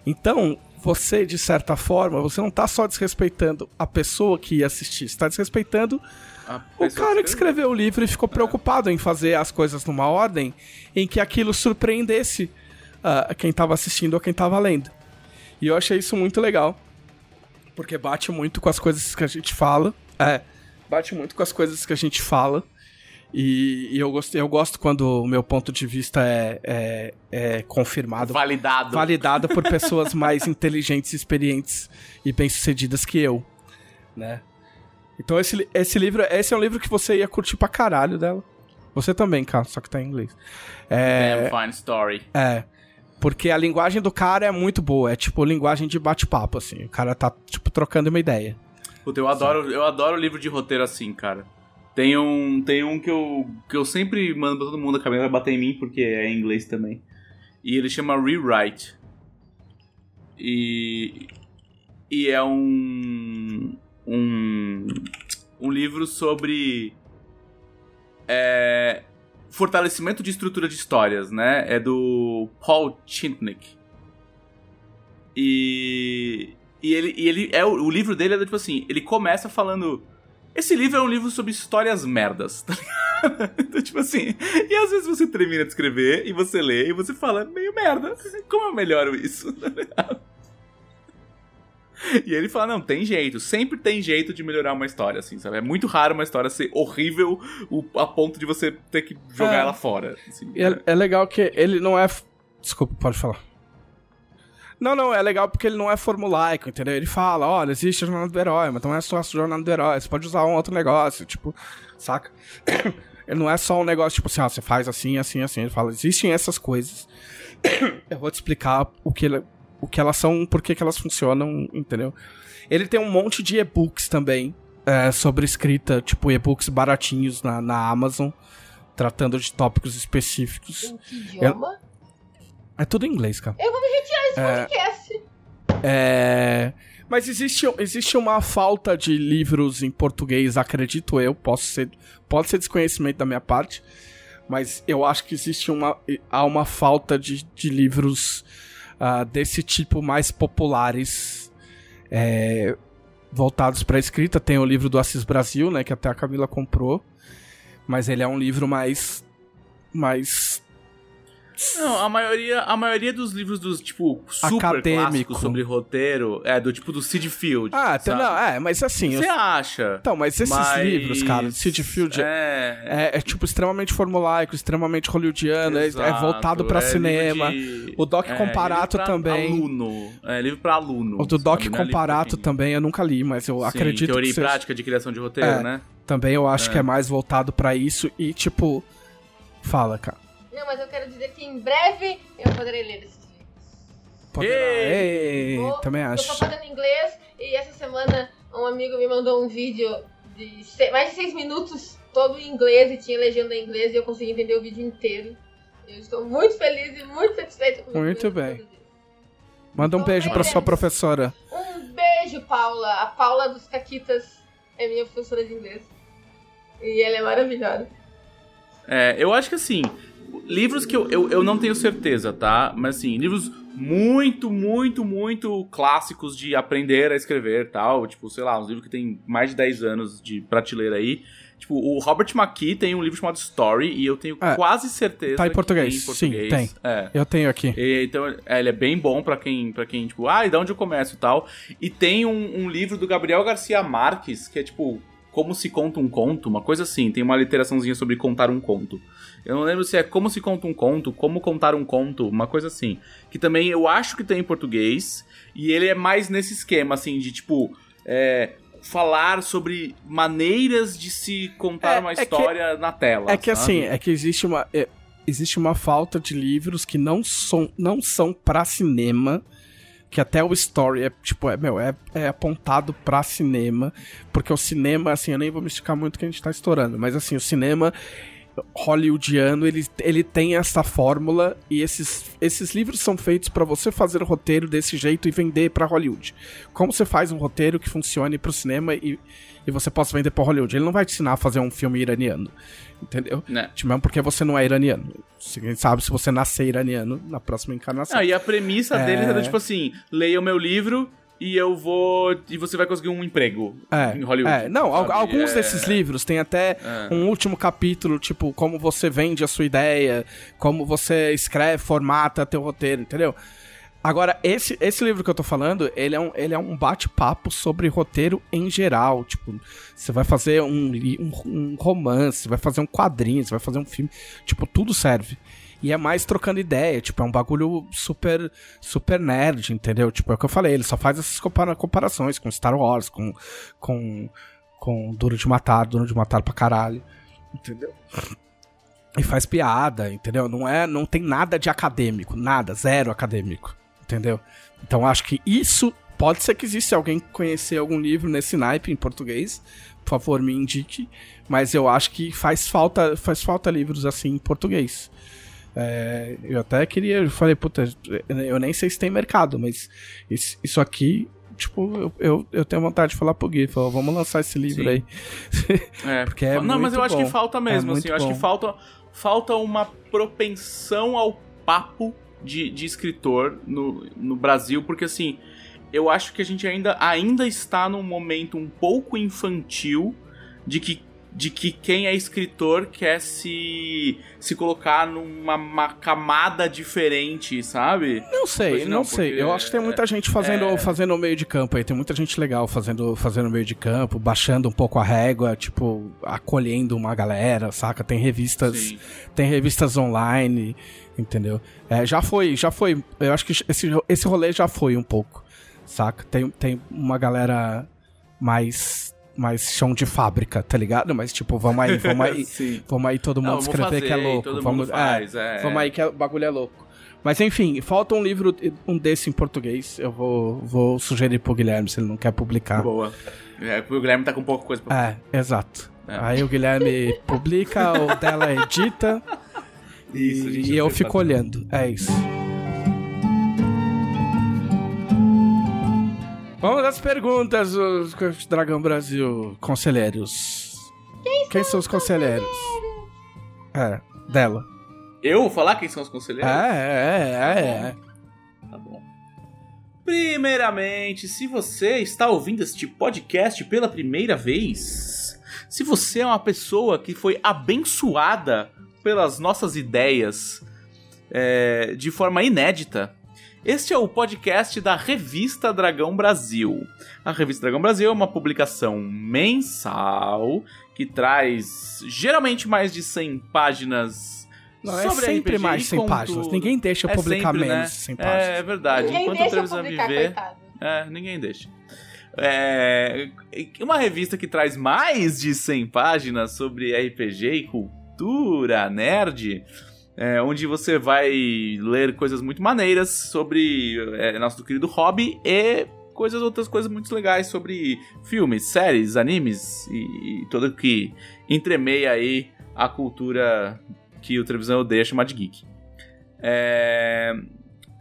Então, você, de certa forma, você não está só desrespeitando a pessoa que ia assistir, está desrespeitando o cara que escreveu o livro e ficou preocupado em fazer as coisas numa ordem em que aquilo surpreendesse uh, quem tava assistindo ou quem tava lendo. E eu achei isso muito legal. Porque bate muito com as coisas que a gente fala. É, bate muito com as coisas que a gente fala. E, e eu, gosto, eu gosto quando o meu ponto de vista é, é, é confirmado. Validado. Validado por pessoas mais [LAUGHS] inteligentes, experientes e bem-sucedidas que eu, né? Então esse, esse livro, esse é um livro que você ia curtir pra caralho dela. Você também, cara, só que tá em inglês. É, Damn fine story. É. Porque a linguagem do cara é muito boa, é tipo linguagem de bate-papo, assim. O cara tá, tipo, trocando uma ideia. Puta, eu adoro, eu adoro livro de roteiro assim, cara. Tem um, tem um que eu, que eu sempre mando pra todo mundo, a Camila vai bater em mim porque é em inglês também. E ele chama Rewrite. E. E é um. Um. Um livro sobre. É, fortalecimento de estrutura de histórias, né? É do Paul Chintnick. E. E ele, e ele é o, o livro dele é tipo assim, ele começa falando esse livro é um livro sobre histórias merdas, tá ligado? [LAUGHS] então, tipo assim, e às vezes você termina de escrever e você lê e você fala, meio merda, como eu melhoro isso? [LAUGHS] Tá ligado? E ele fala, não, tem jeito, sempre tem jeito de melhorar uma história, assim, sabe? É muito raro uma história ser horrível a ponto de você ter que jogar é. ela fora. Assim, é, é legal que ele não é... Desculpa, pode falar. Não, não, é legal porque ele não é formulaico, entendeu? Ele fala, olha, existe a jornada do herói, mas não é só a jornada do herói, você pode usar um outro negócio, tipo, saca? [COUGHS] ele não é só um negócio, tipo assim, ó, você faz assim, assim, assim. Ele fala, existem essas coisas. [COUGHS] Eu vou te explicar o que, o que elas são, por que elas funcionam, entendeu? Ele tem um monte de e-books também é, sobre escrita, tipo e-books baratinhos na, na Amazon, tratando de tópicos específicos. Em que idioma? É tudo em inglês, cara. Eu vou me retirar é, podcast. É. Mas existe, existe uma falta de livros em português, acredito eu. Posso ser, pode ser desconhecimento da minha parte. Mas eu acho que existe uma, há uma falta de, de livros uh, desse tipo mais populares. É, voltados para escrita. Tem o livro do Assis Brasil, né, que até a Camila comprou, mas ele é um livro mais mais não, a maioria, a maioria dos livros dos, tipo, super Acadêmico. clássicos sobre roteiro é do tipo do Sid Field. Ah, tá, não, é, mas assim. Você eu... acha? Então, mas esses mas... livros, cara, Sid Field é... É, é, tipo extremamente formulaico, extremamente hollywoodiano, é, é, voltado pra é cinema. De... O Doc é, Comparato também. Aluno. É, livro pra aluno. O do Doc Comparato também eu nunca li, mas eu Sim, acredito teoria que. Teoria e prática de criação de roteiro, né? Também eu acho que é mais voltado para isso e, tipo. Fala, cara. Não, mas eu quero dizer que em breve eu poderei ler esses livros. Poderá. Ei, Vou, também acho. Eu tô fazendo inglês e essa semana um amigo me mandou um vídeo de mais de seis minutos, todo em inglês e tinha legenda em inglês e eu consegui entender o vídeo inteiro. Eu estou muito feliz e muito satisfeita com Muito bem. Manda um então, beijo para sua professora. Um beijo, Paula. A Paula dos Caquitas é minha professora de inglês. E ela é maravilhosa. É, eu acho que assim, livros que eu, eu, eu não tenho certeza, tá? Mas assim, livros muito, muito, muito clássicos de aprender a escrever tal. Tipo, sei lá, uns livros que tem mais de 10 anos de prateleira aí. Tipo, o Robert McKee tem um livro chamado Story e eu tenho é, quase certeza tá em português. em português. Sim, tem. É. Eu tenho aqui. E, então, é, ele é bem bom para quem, para quem, tipo, ah, e de onde eu começo e tal. E tem um, um livro do Gabriel Garcia Marques, que é tipo, como se conta um conto, uma coisa assim. Tem uma literaçãozinha sobre contar um conto. Eu não lembro se é Como se conta um conto, Como contar um conto, uma coisa assim. Que também eu acho que tem em português. E ele é mais nesse esquema, assim, de tipo. É, falar sobre maneiras de se contar é, uma história é que, na tela. É que assim, é que existe uma. É, existe uma falta de livros que não são, não são pra cinema. Que até o story é, tipo, é, meu, é, é apontado pra cinema. Porque o cinema, assim, eu nem vou me esticar muito que a gente tá estourando. Mas assim, o cinema hollywoodiano, ele, ele tem essa fórmula e esses, esses livros são feitos para você fazer o roteiro desse jeito e vender para Hollywood. Como você faz um roteiro que funcione para o cinema e, e você possa vender para Hollywood? Ele não vai te ensinar a fazer um filme iraniano, entendeu? Né. Mesmo porque você não é iraniano. Quem sabe se você nascer iraniano na próxima encarnação. Ah, e a premissa é... deles era tipo assim: leia o meu livro e eu vou. E você vai conseguir um emprego É, em Hollywood. é, não, sabe? alguns É, desses livros tem até É. um último capítulo, tipo, como você vende a sua ideia, como você escreve, formata teu roteiro, entendeu? Agora, esse, esse livro que eu tô falando, ele é um, ele é um bate-papo sobre roteiro em geral. Tipo, você vai fazer um, um, um romance, vai fazer um quadrinho, você vai fazer um filme. Tipo, tudo serve. E é mais trocando ideia, tipo, é um bagulho super, super nerd, entendeu? Tipo, é o que eu falei, ele só faz essas compara- comparações com Star Wars, com, com, com Duro de Matar, Duro de Matar pra caralho, entendeu? E faz piada, entendeu? Não é, não tem nada de acadêmico, nada, zero acadêmico, entendeu? Então acho que isso pode ser que exista alguém conhecer algum livro nesse naipe em português, por favor me indique, mas eu acho que faz falta, faz falta livros assim em português. É, eu até queria, eu falei, puta, eu nem sei se tem mercado, mas isso, isso aqui, tipo, eu, eu, eu tenho vontade de falar pro Gui, falar, vamos lançar esse livro Sim. aí. É, [LAUGHS] Porque é não, mas eu acho bom. que falta mesmo, É assim. Eu acho que bom. falta, falta uma propensão ao papo de, de escritor no, no Brasil, porque assim, eu acho que a gente ainda, ainda está num momento um pouco infantil de que, de que quem é escritor quer se, se colocar numa uma camada diferente, sabe? Não sei, não, não, sei. Eu acho que tem muita gente fazendo, é- fazendo o meio de campo aí. Tem muita gente legal fazendo, fazendo meio de campo, baixando um pouco a régua, tipo, acolhendo uma galera, saca? Tem revistas, Sim. tem revistas online, entendeu? É, já foi, já foi. Eu acho que esse, esse rolê já foi um pouco, saca? Tem, tem uma galera mais, mais chão de fábrica, tá ligado? Mas tipo, vamos aí, vamos aí. [LAUGHS] Vamos aí todo mundo Não, escrever que é fazer, louco. vamos, faz, é. Vamos aí que o bagulho é louco. Mas enfim, falta um livro, um desse em português. Eu vou, vou sugerir pro Guilherme se ele não quer publicar. Boa. É, o Guilherme tá com pouca coisa pra É, exato. É. Aí o Guilherme [LAUGHS] publica, o dela edita Isso, e eu fico olhando. É isso. Vamos às perguntas, os Dragão Brasil conselheiros. Quem são os conselheiros? É, dela. Eu vou falar quem são os conselheiros? É, é, é, é. Tá bom. Primeiramente, se você está ouvindo este podcast pela primeira vez, se você é uma pessoa que foi abençoada pelas nossas ideias é, de forma inédita, este é o podcast da Revista Dragão Brasil. A Revista Dragão Brasil é uma publicação mensal que traz geralmente mais de 100 páginas Não, é sempre RPG mais e 100 páginas. conto- Ninguém deixa eu É publicar sempre, né? menos de 100 páginas. É, é verdade. Ninguém Enquanto a deixa eu publicar, viver. coitado. É, ninguém deixa. É, uma revista que traz mais de 100 páginas sobre RPG e cultura nerd, é, onde você vai ler coisas muito maneiras sobre é, nosso querido hobby e coisas outras coisas muito legais sobre filmes, séries, animes e, e tudo que entremeia aí a cultura que o televisão odeia chamar de geek. É,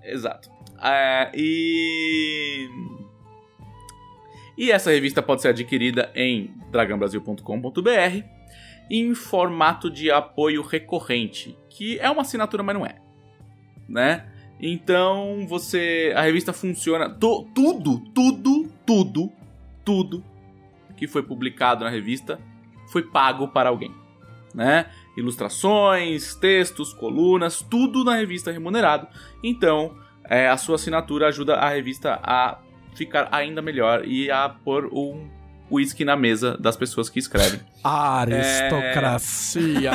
exato. É, e e essa revista pode ser adquirida em dragãobrasil.com.br em formato de apoio recorrente, que é uma assinatura, mas não é, né? Então você, a revista funciona to- tudo, tudo, tudo, tudo que foi publicado na revista foi pago para alguém, né? Ilustrações, textos, colunas, tudo na revista remunerado. Então é, a sua assinatura ajuda a revista a ficar ainda melhor e a pôr um whisky na mesa das pessoas que escrevem. Aristocracia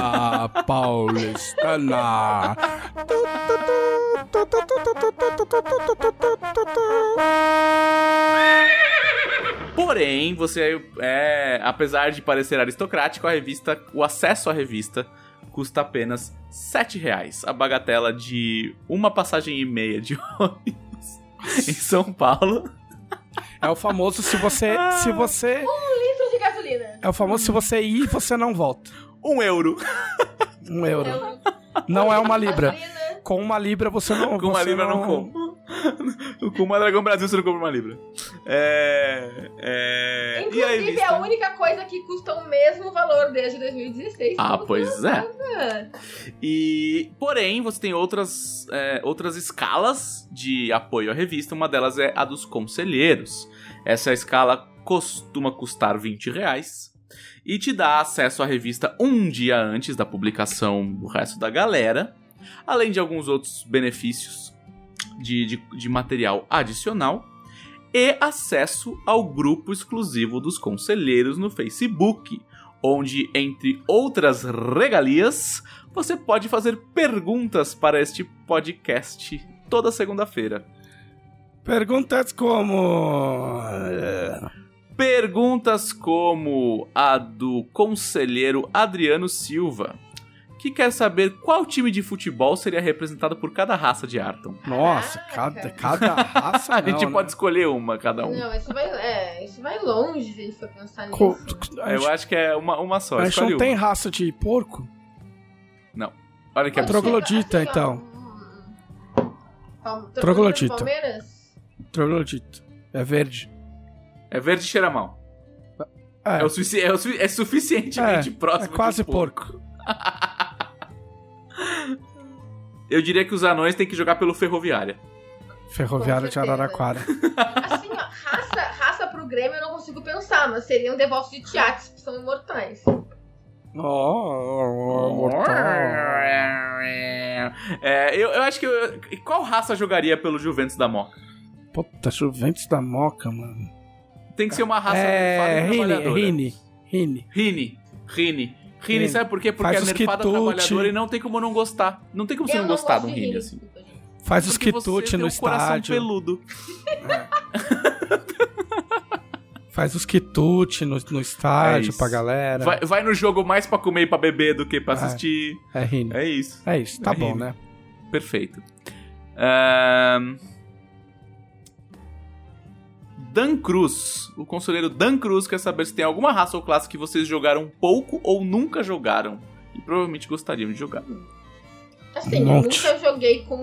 paulistana. Porém, você é, apesar de parecer aristocrático, a revista, o acesso à revista custa apenas 7 reais. A bagatela de uma passagem e meia de [LAUGHS] ônibus em São Paulo. É o famoso se você, se você, Litro de gasolina. é o famoso se você ir, você não volta. Um euro. Um euro. Não é uma libra. Gasolina. Com uma libra você não. Com uma libra não compro. [LAUGHS] Com uma Dragão Brasil você não compra uma libra. É, é... Inclusive, e aí, é a única coisa que custa o mesmo valor desde 2016. Ah, pois é. E, porém, você tem outras, é, outras escalas de apoio à revista. Uma delas é a dos conselheiros. Essa escala costuma custar 20 reais e te dá acesso à revista um dia antes da publicação do resto da galera, além de alguns outros benefícios de, de, de material adicional e acesso ao grupo exclusivo dos conselheiros no Facebook, onde, entre outras regalias, você pode fazer perguntas para este podcast toda segunda-feira. Perguntas como. Perguntas como a do conselheiro Adriano Silva, que quer saber qual time de futebol seria representado por cada raça de Arton. Nossa, cada, cada raça. a gente não, pode né? escolher uma, cada um. Não, isso vai, é, isso vai longe se a gente for pensar nisso. Co- Eu gente, acho que é uma, uma só. a gente escolhe não tem uma. raça de porco? Olha que absurdo. Troglodita, assim, então. hum, Troglodita. Palmeiras? Troglodito. É verde. É verde e cheira mal. É, É, o sufici- é, o su- é suficientemente é, próximo. é quase um porco. porco. [LAUGHS] Eu diria que os anões têm que jogar pelo Ferroviária. Ferroviária de. Araraquara. Assim, ó, raça, raça pro Grêmio eu não consigo pensar, mas seriam devotos de Tiates, que são imortais. Oh, mortal. É, eu, eu acho que. eu- qual raça jogaria pelo Juventus da Moca? Puta, Juventus da Moca, mano. Tem que ser uma raça É, nerfada Rini, trabalhadora. Rini, Rini. Rini. Rini. Rini, sabe por quê? Porque Faz é nerfada trabalhadora e não tem como não gostar. Não tem como você eu não gostar de um Rini, assim. Faz os Porque você quitute tem no um coração estádio. peludo. Faz os quitute no, no estádio isso. pra galera. Vai, vai no jogo mais pra comer e pra beber do que pra É. assistir. É Rini. É isso. É isso, tá É bom, Rini. né? Perfeito. Ahn, Dan Cruz. O conselheiro Dan Cruz quer saber se tem alguma raça ou classe que vocês jogaram pouco ou nunca jogaram. E provavelmente gostariam de jogar. Assim, eu nunca joguei com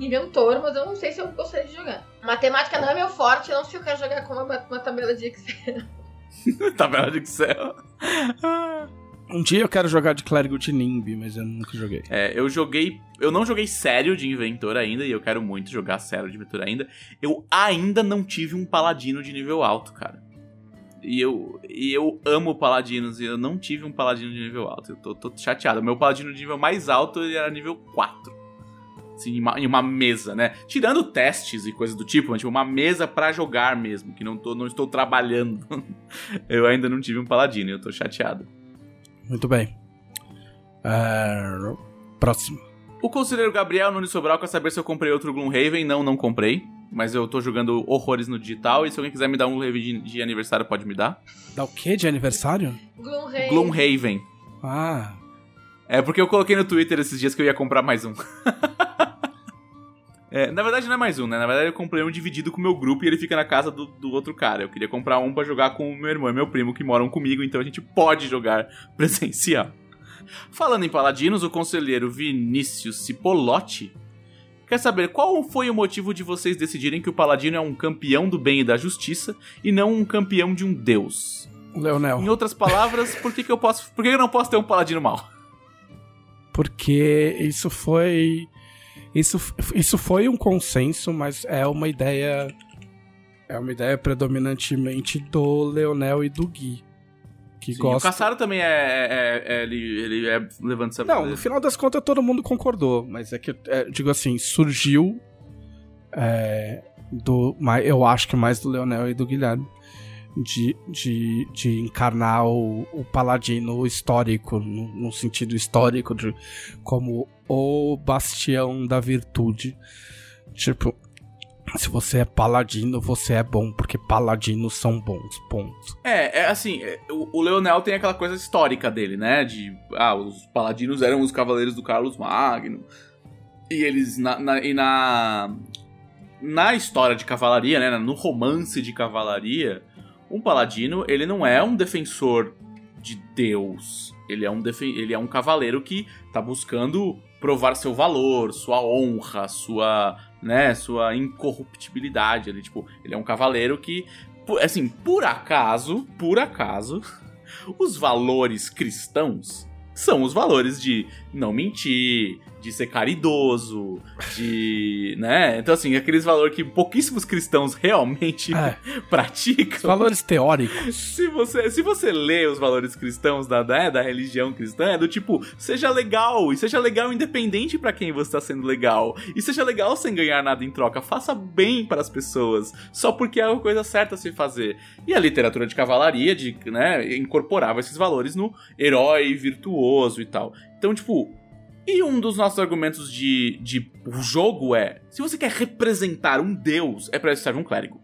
inventor, mas eu não sei se eu gostaria de jogar. Matemática não é meu forte, eu não sei se eu quero jogar com uma, uma tabela de Excel. [LAUGHS] Tabela de Excel. [LAUGHS] Um dia eu quero jogar de clérigo de Nimbi, mas eu nunca joguei. É, eu joguei. Eu não joguei sério de inventor ainda, e eu quero muito jogar sério de inventor ainda. Eu ainda não tive um paladino de nível alto, cara. E eu, e eu amo paladinos, e eu não tive um paladino de nível alto. Eu tô, tô chateado. Meu paladino de nível mais alto era nível 4. Assim, em uma, em uma mesa, né? Tirando testes e coisas do tipo, mas, tipo, uma mesa pra jogar mesmo, que não, tô, não estou trabalhando. [LAUGHS] eu ainda não tive um paladino, e eu tô chateado. Muito bem. É, Próximo. O conselheiro Gabriel Nunes Sobral quer saber se eu comprei outro Gloomhaven. Não, não comprei. Mas eu tô jogando horrores no digital. E se alguém quiser me dar um Gloomhaven de, de aniversário, pode me dar. Dá o quê de aniversário? Gloomhaven. Gloomhaven. Ah, É porque eu coloquei no Twitter esses dias que eu ia comprar mais um. [LAUGHS] É, na verdade não é mais um, né? Na verdade eu comprei um dividido com o meu grupo e ele fica na casa do, do outro cara. Eu queria comprar um pra jogar com o meu irmão e meu primo que moram comigo, então a gente pode jogar [LAUGHS] presencial. Falando em paladinos, o conselheiro Vinícius Cipolotti quer saber qual foi o motivo de vocês decidirem que o paladino é um campeão do bem e da justiça e não um campeão de um deus. Leonel. Em outras palavras, por que, que eu posso. Por que eu não posso ter um paladino mau? Porque isso foi. Isso, isso foi um consenso, mas é uma ideia. É uma ideia predominantemente do Leonel e do Gui. Que Sim, O gosta. Caçaro também é. é- é- ele, ele é levando essa Não, no final das contas todo mundo concordou, mas é que, é, digo assim, surgiu é, do. Eu acho que mais do Leonel e do Guilherme. De, de, de encarnar o, o paladino histórico, no, no sentido histórico, de, como o bastião da virtude. Tipo, se você é paladino, você é bom, porque paladinos são bons, ponto. É, é assim, é, o, o Leonel tem aquela coisa histórica dele, né? De. Ah, os paladinos eram os cavaleiros do Carlos Magno. E eles. Na, na- e na. Na história de cavalaria, né? No romance de cavalaria, um paladino, ele não é um defensor de Deus. Ele é um, ele é um cavaleiro que tá buscando provar seu valor, sua honra, sua né, sua incorruptibilidade. Ele, tipo, ele é um cavaleiro que, assim, por acaso, por acaso, [LAUGHS] os valores cristãos são os valores de não mentir, de ser caridoso, de. né? Então, assim, aqueles valores que pouquíssimos cristãos realmente é. [LAUGHS] praticam. Os valores teóricos. Se você, se você lê os valores cristãos da, da, da religião cristã, é do tipo, seja legal, e seja legal independente para quem você tá sendo legal. E seja legal sem ganhar nada em troca. Faça bem para as pessoas, só porque é a coisa certa a se fazer. E a literatura de cavalaria, de, né, incorporava esses valores no herói virtuoso e tal. Então, tipo, e um dos nossos argumentos de, de jogo é: se você quer representar um deus, é para isso serve um clérigo.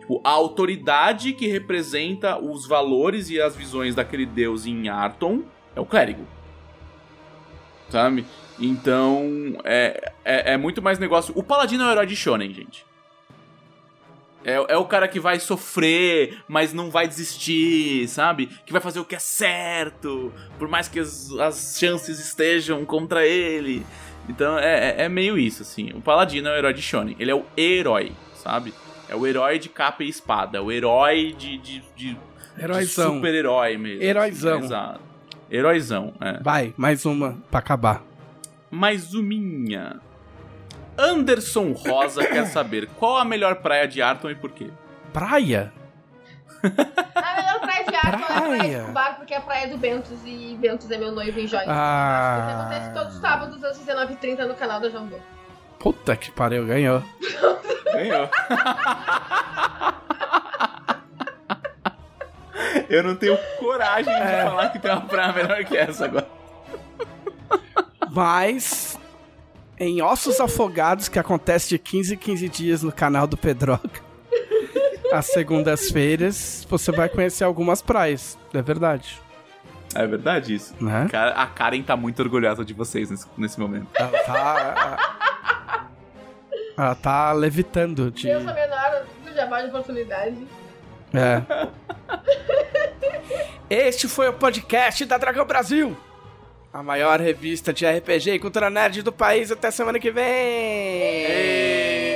Tipo, a autoridade que representa os valores e as visões daquele deus em Arton é o clérigo. Sabe? Então, é, é, é muito mais negócio. O paladino é o herói de Shonen, gente. É, é o cara que vai sofrer, mas não vai desistir, sabe? Que vai fazer o que é certo, por mais que as, as chances estejam contra ele. Então é, é, é, meio isso, assim. O Paladino é o herói de Shonen. Ele é o herói, sabe? É o herói de capa e espada. O herói de. de, de, de super-herói mesmo. Heróizão. Exato. Heróizão, é. Vai, mais uma pra acabar. Mais uminha. Anderson Rosa quer saber qual a melhor praia de Arton e por quê? Praia? [LAUGHS] a melhor praia de Arton praia. é a praia de Bar, porque é a praia do Bentos e Bentos é meu noivo em Joinville. Ah. Acontece todos os sábados às 19h30 no canal da Jambô. Puta que pariu, ganhou. ganhou. Eu não tenho coragem de é. falar que tem uma praia melhor que essa agora. Mas em Ossos Afogados, que acontece de 15 em 15 dias no canal do Pedroca. [LAUGHS] Às segundas-feiras, você vai conhecer algumas praias. É verdade. É verdade isso. Né? A Karen tá muito orgulhosa de vocês nesse, nesse momento. Ela tá. ela tá levitando. De... Eu sou menor do jabá de oportunidade. É. [LAUGHS] este foi o podcast da Dragão Brasil a maior revista de RPG e cultura nerd do país. Até semana que vem! Ei.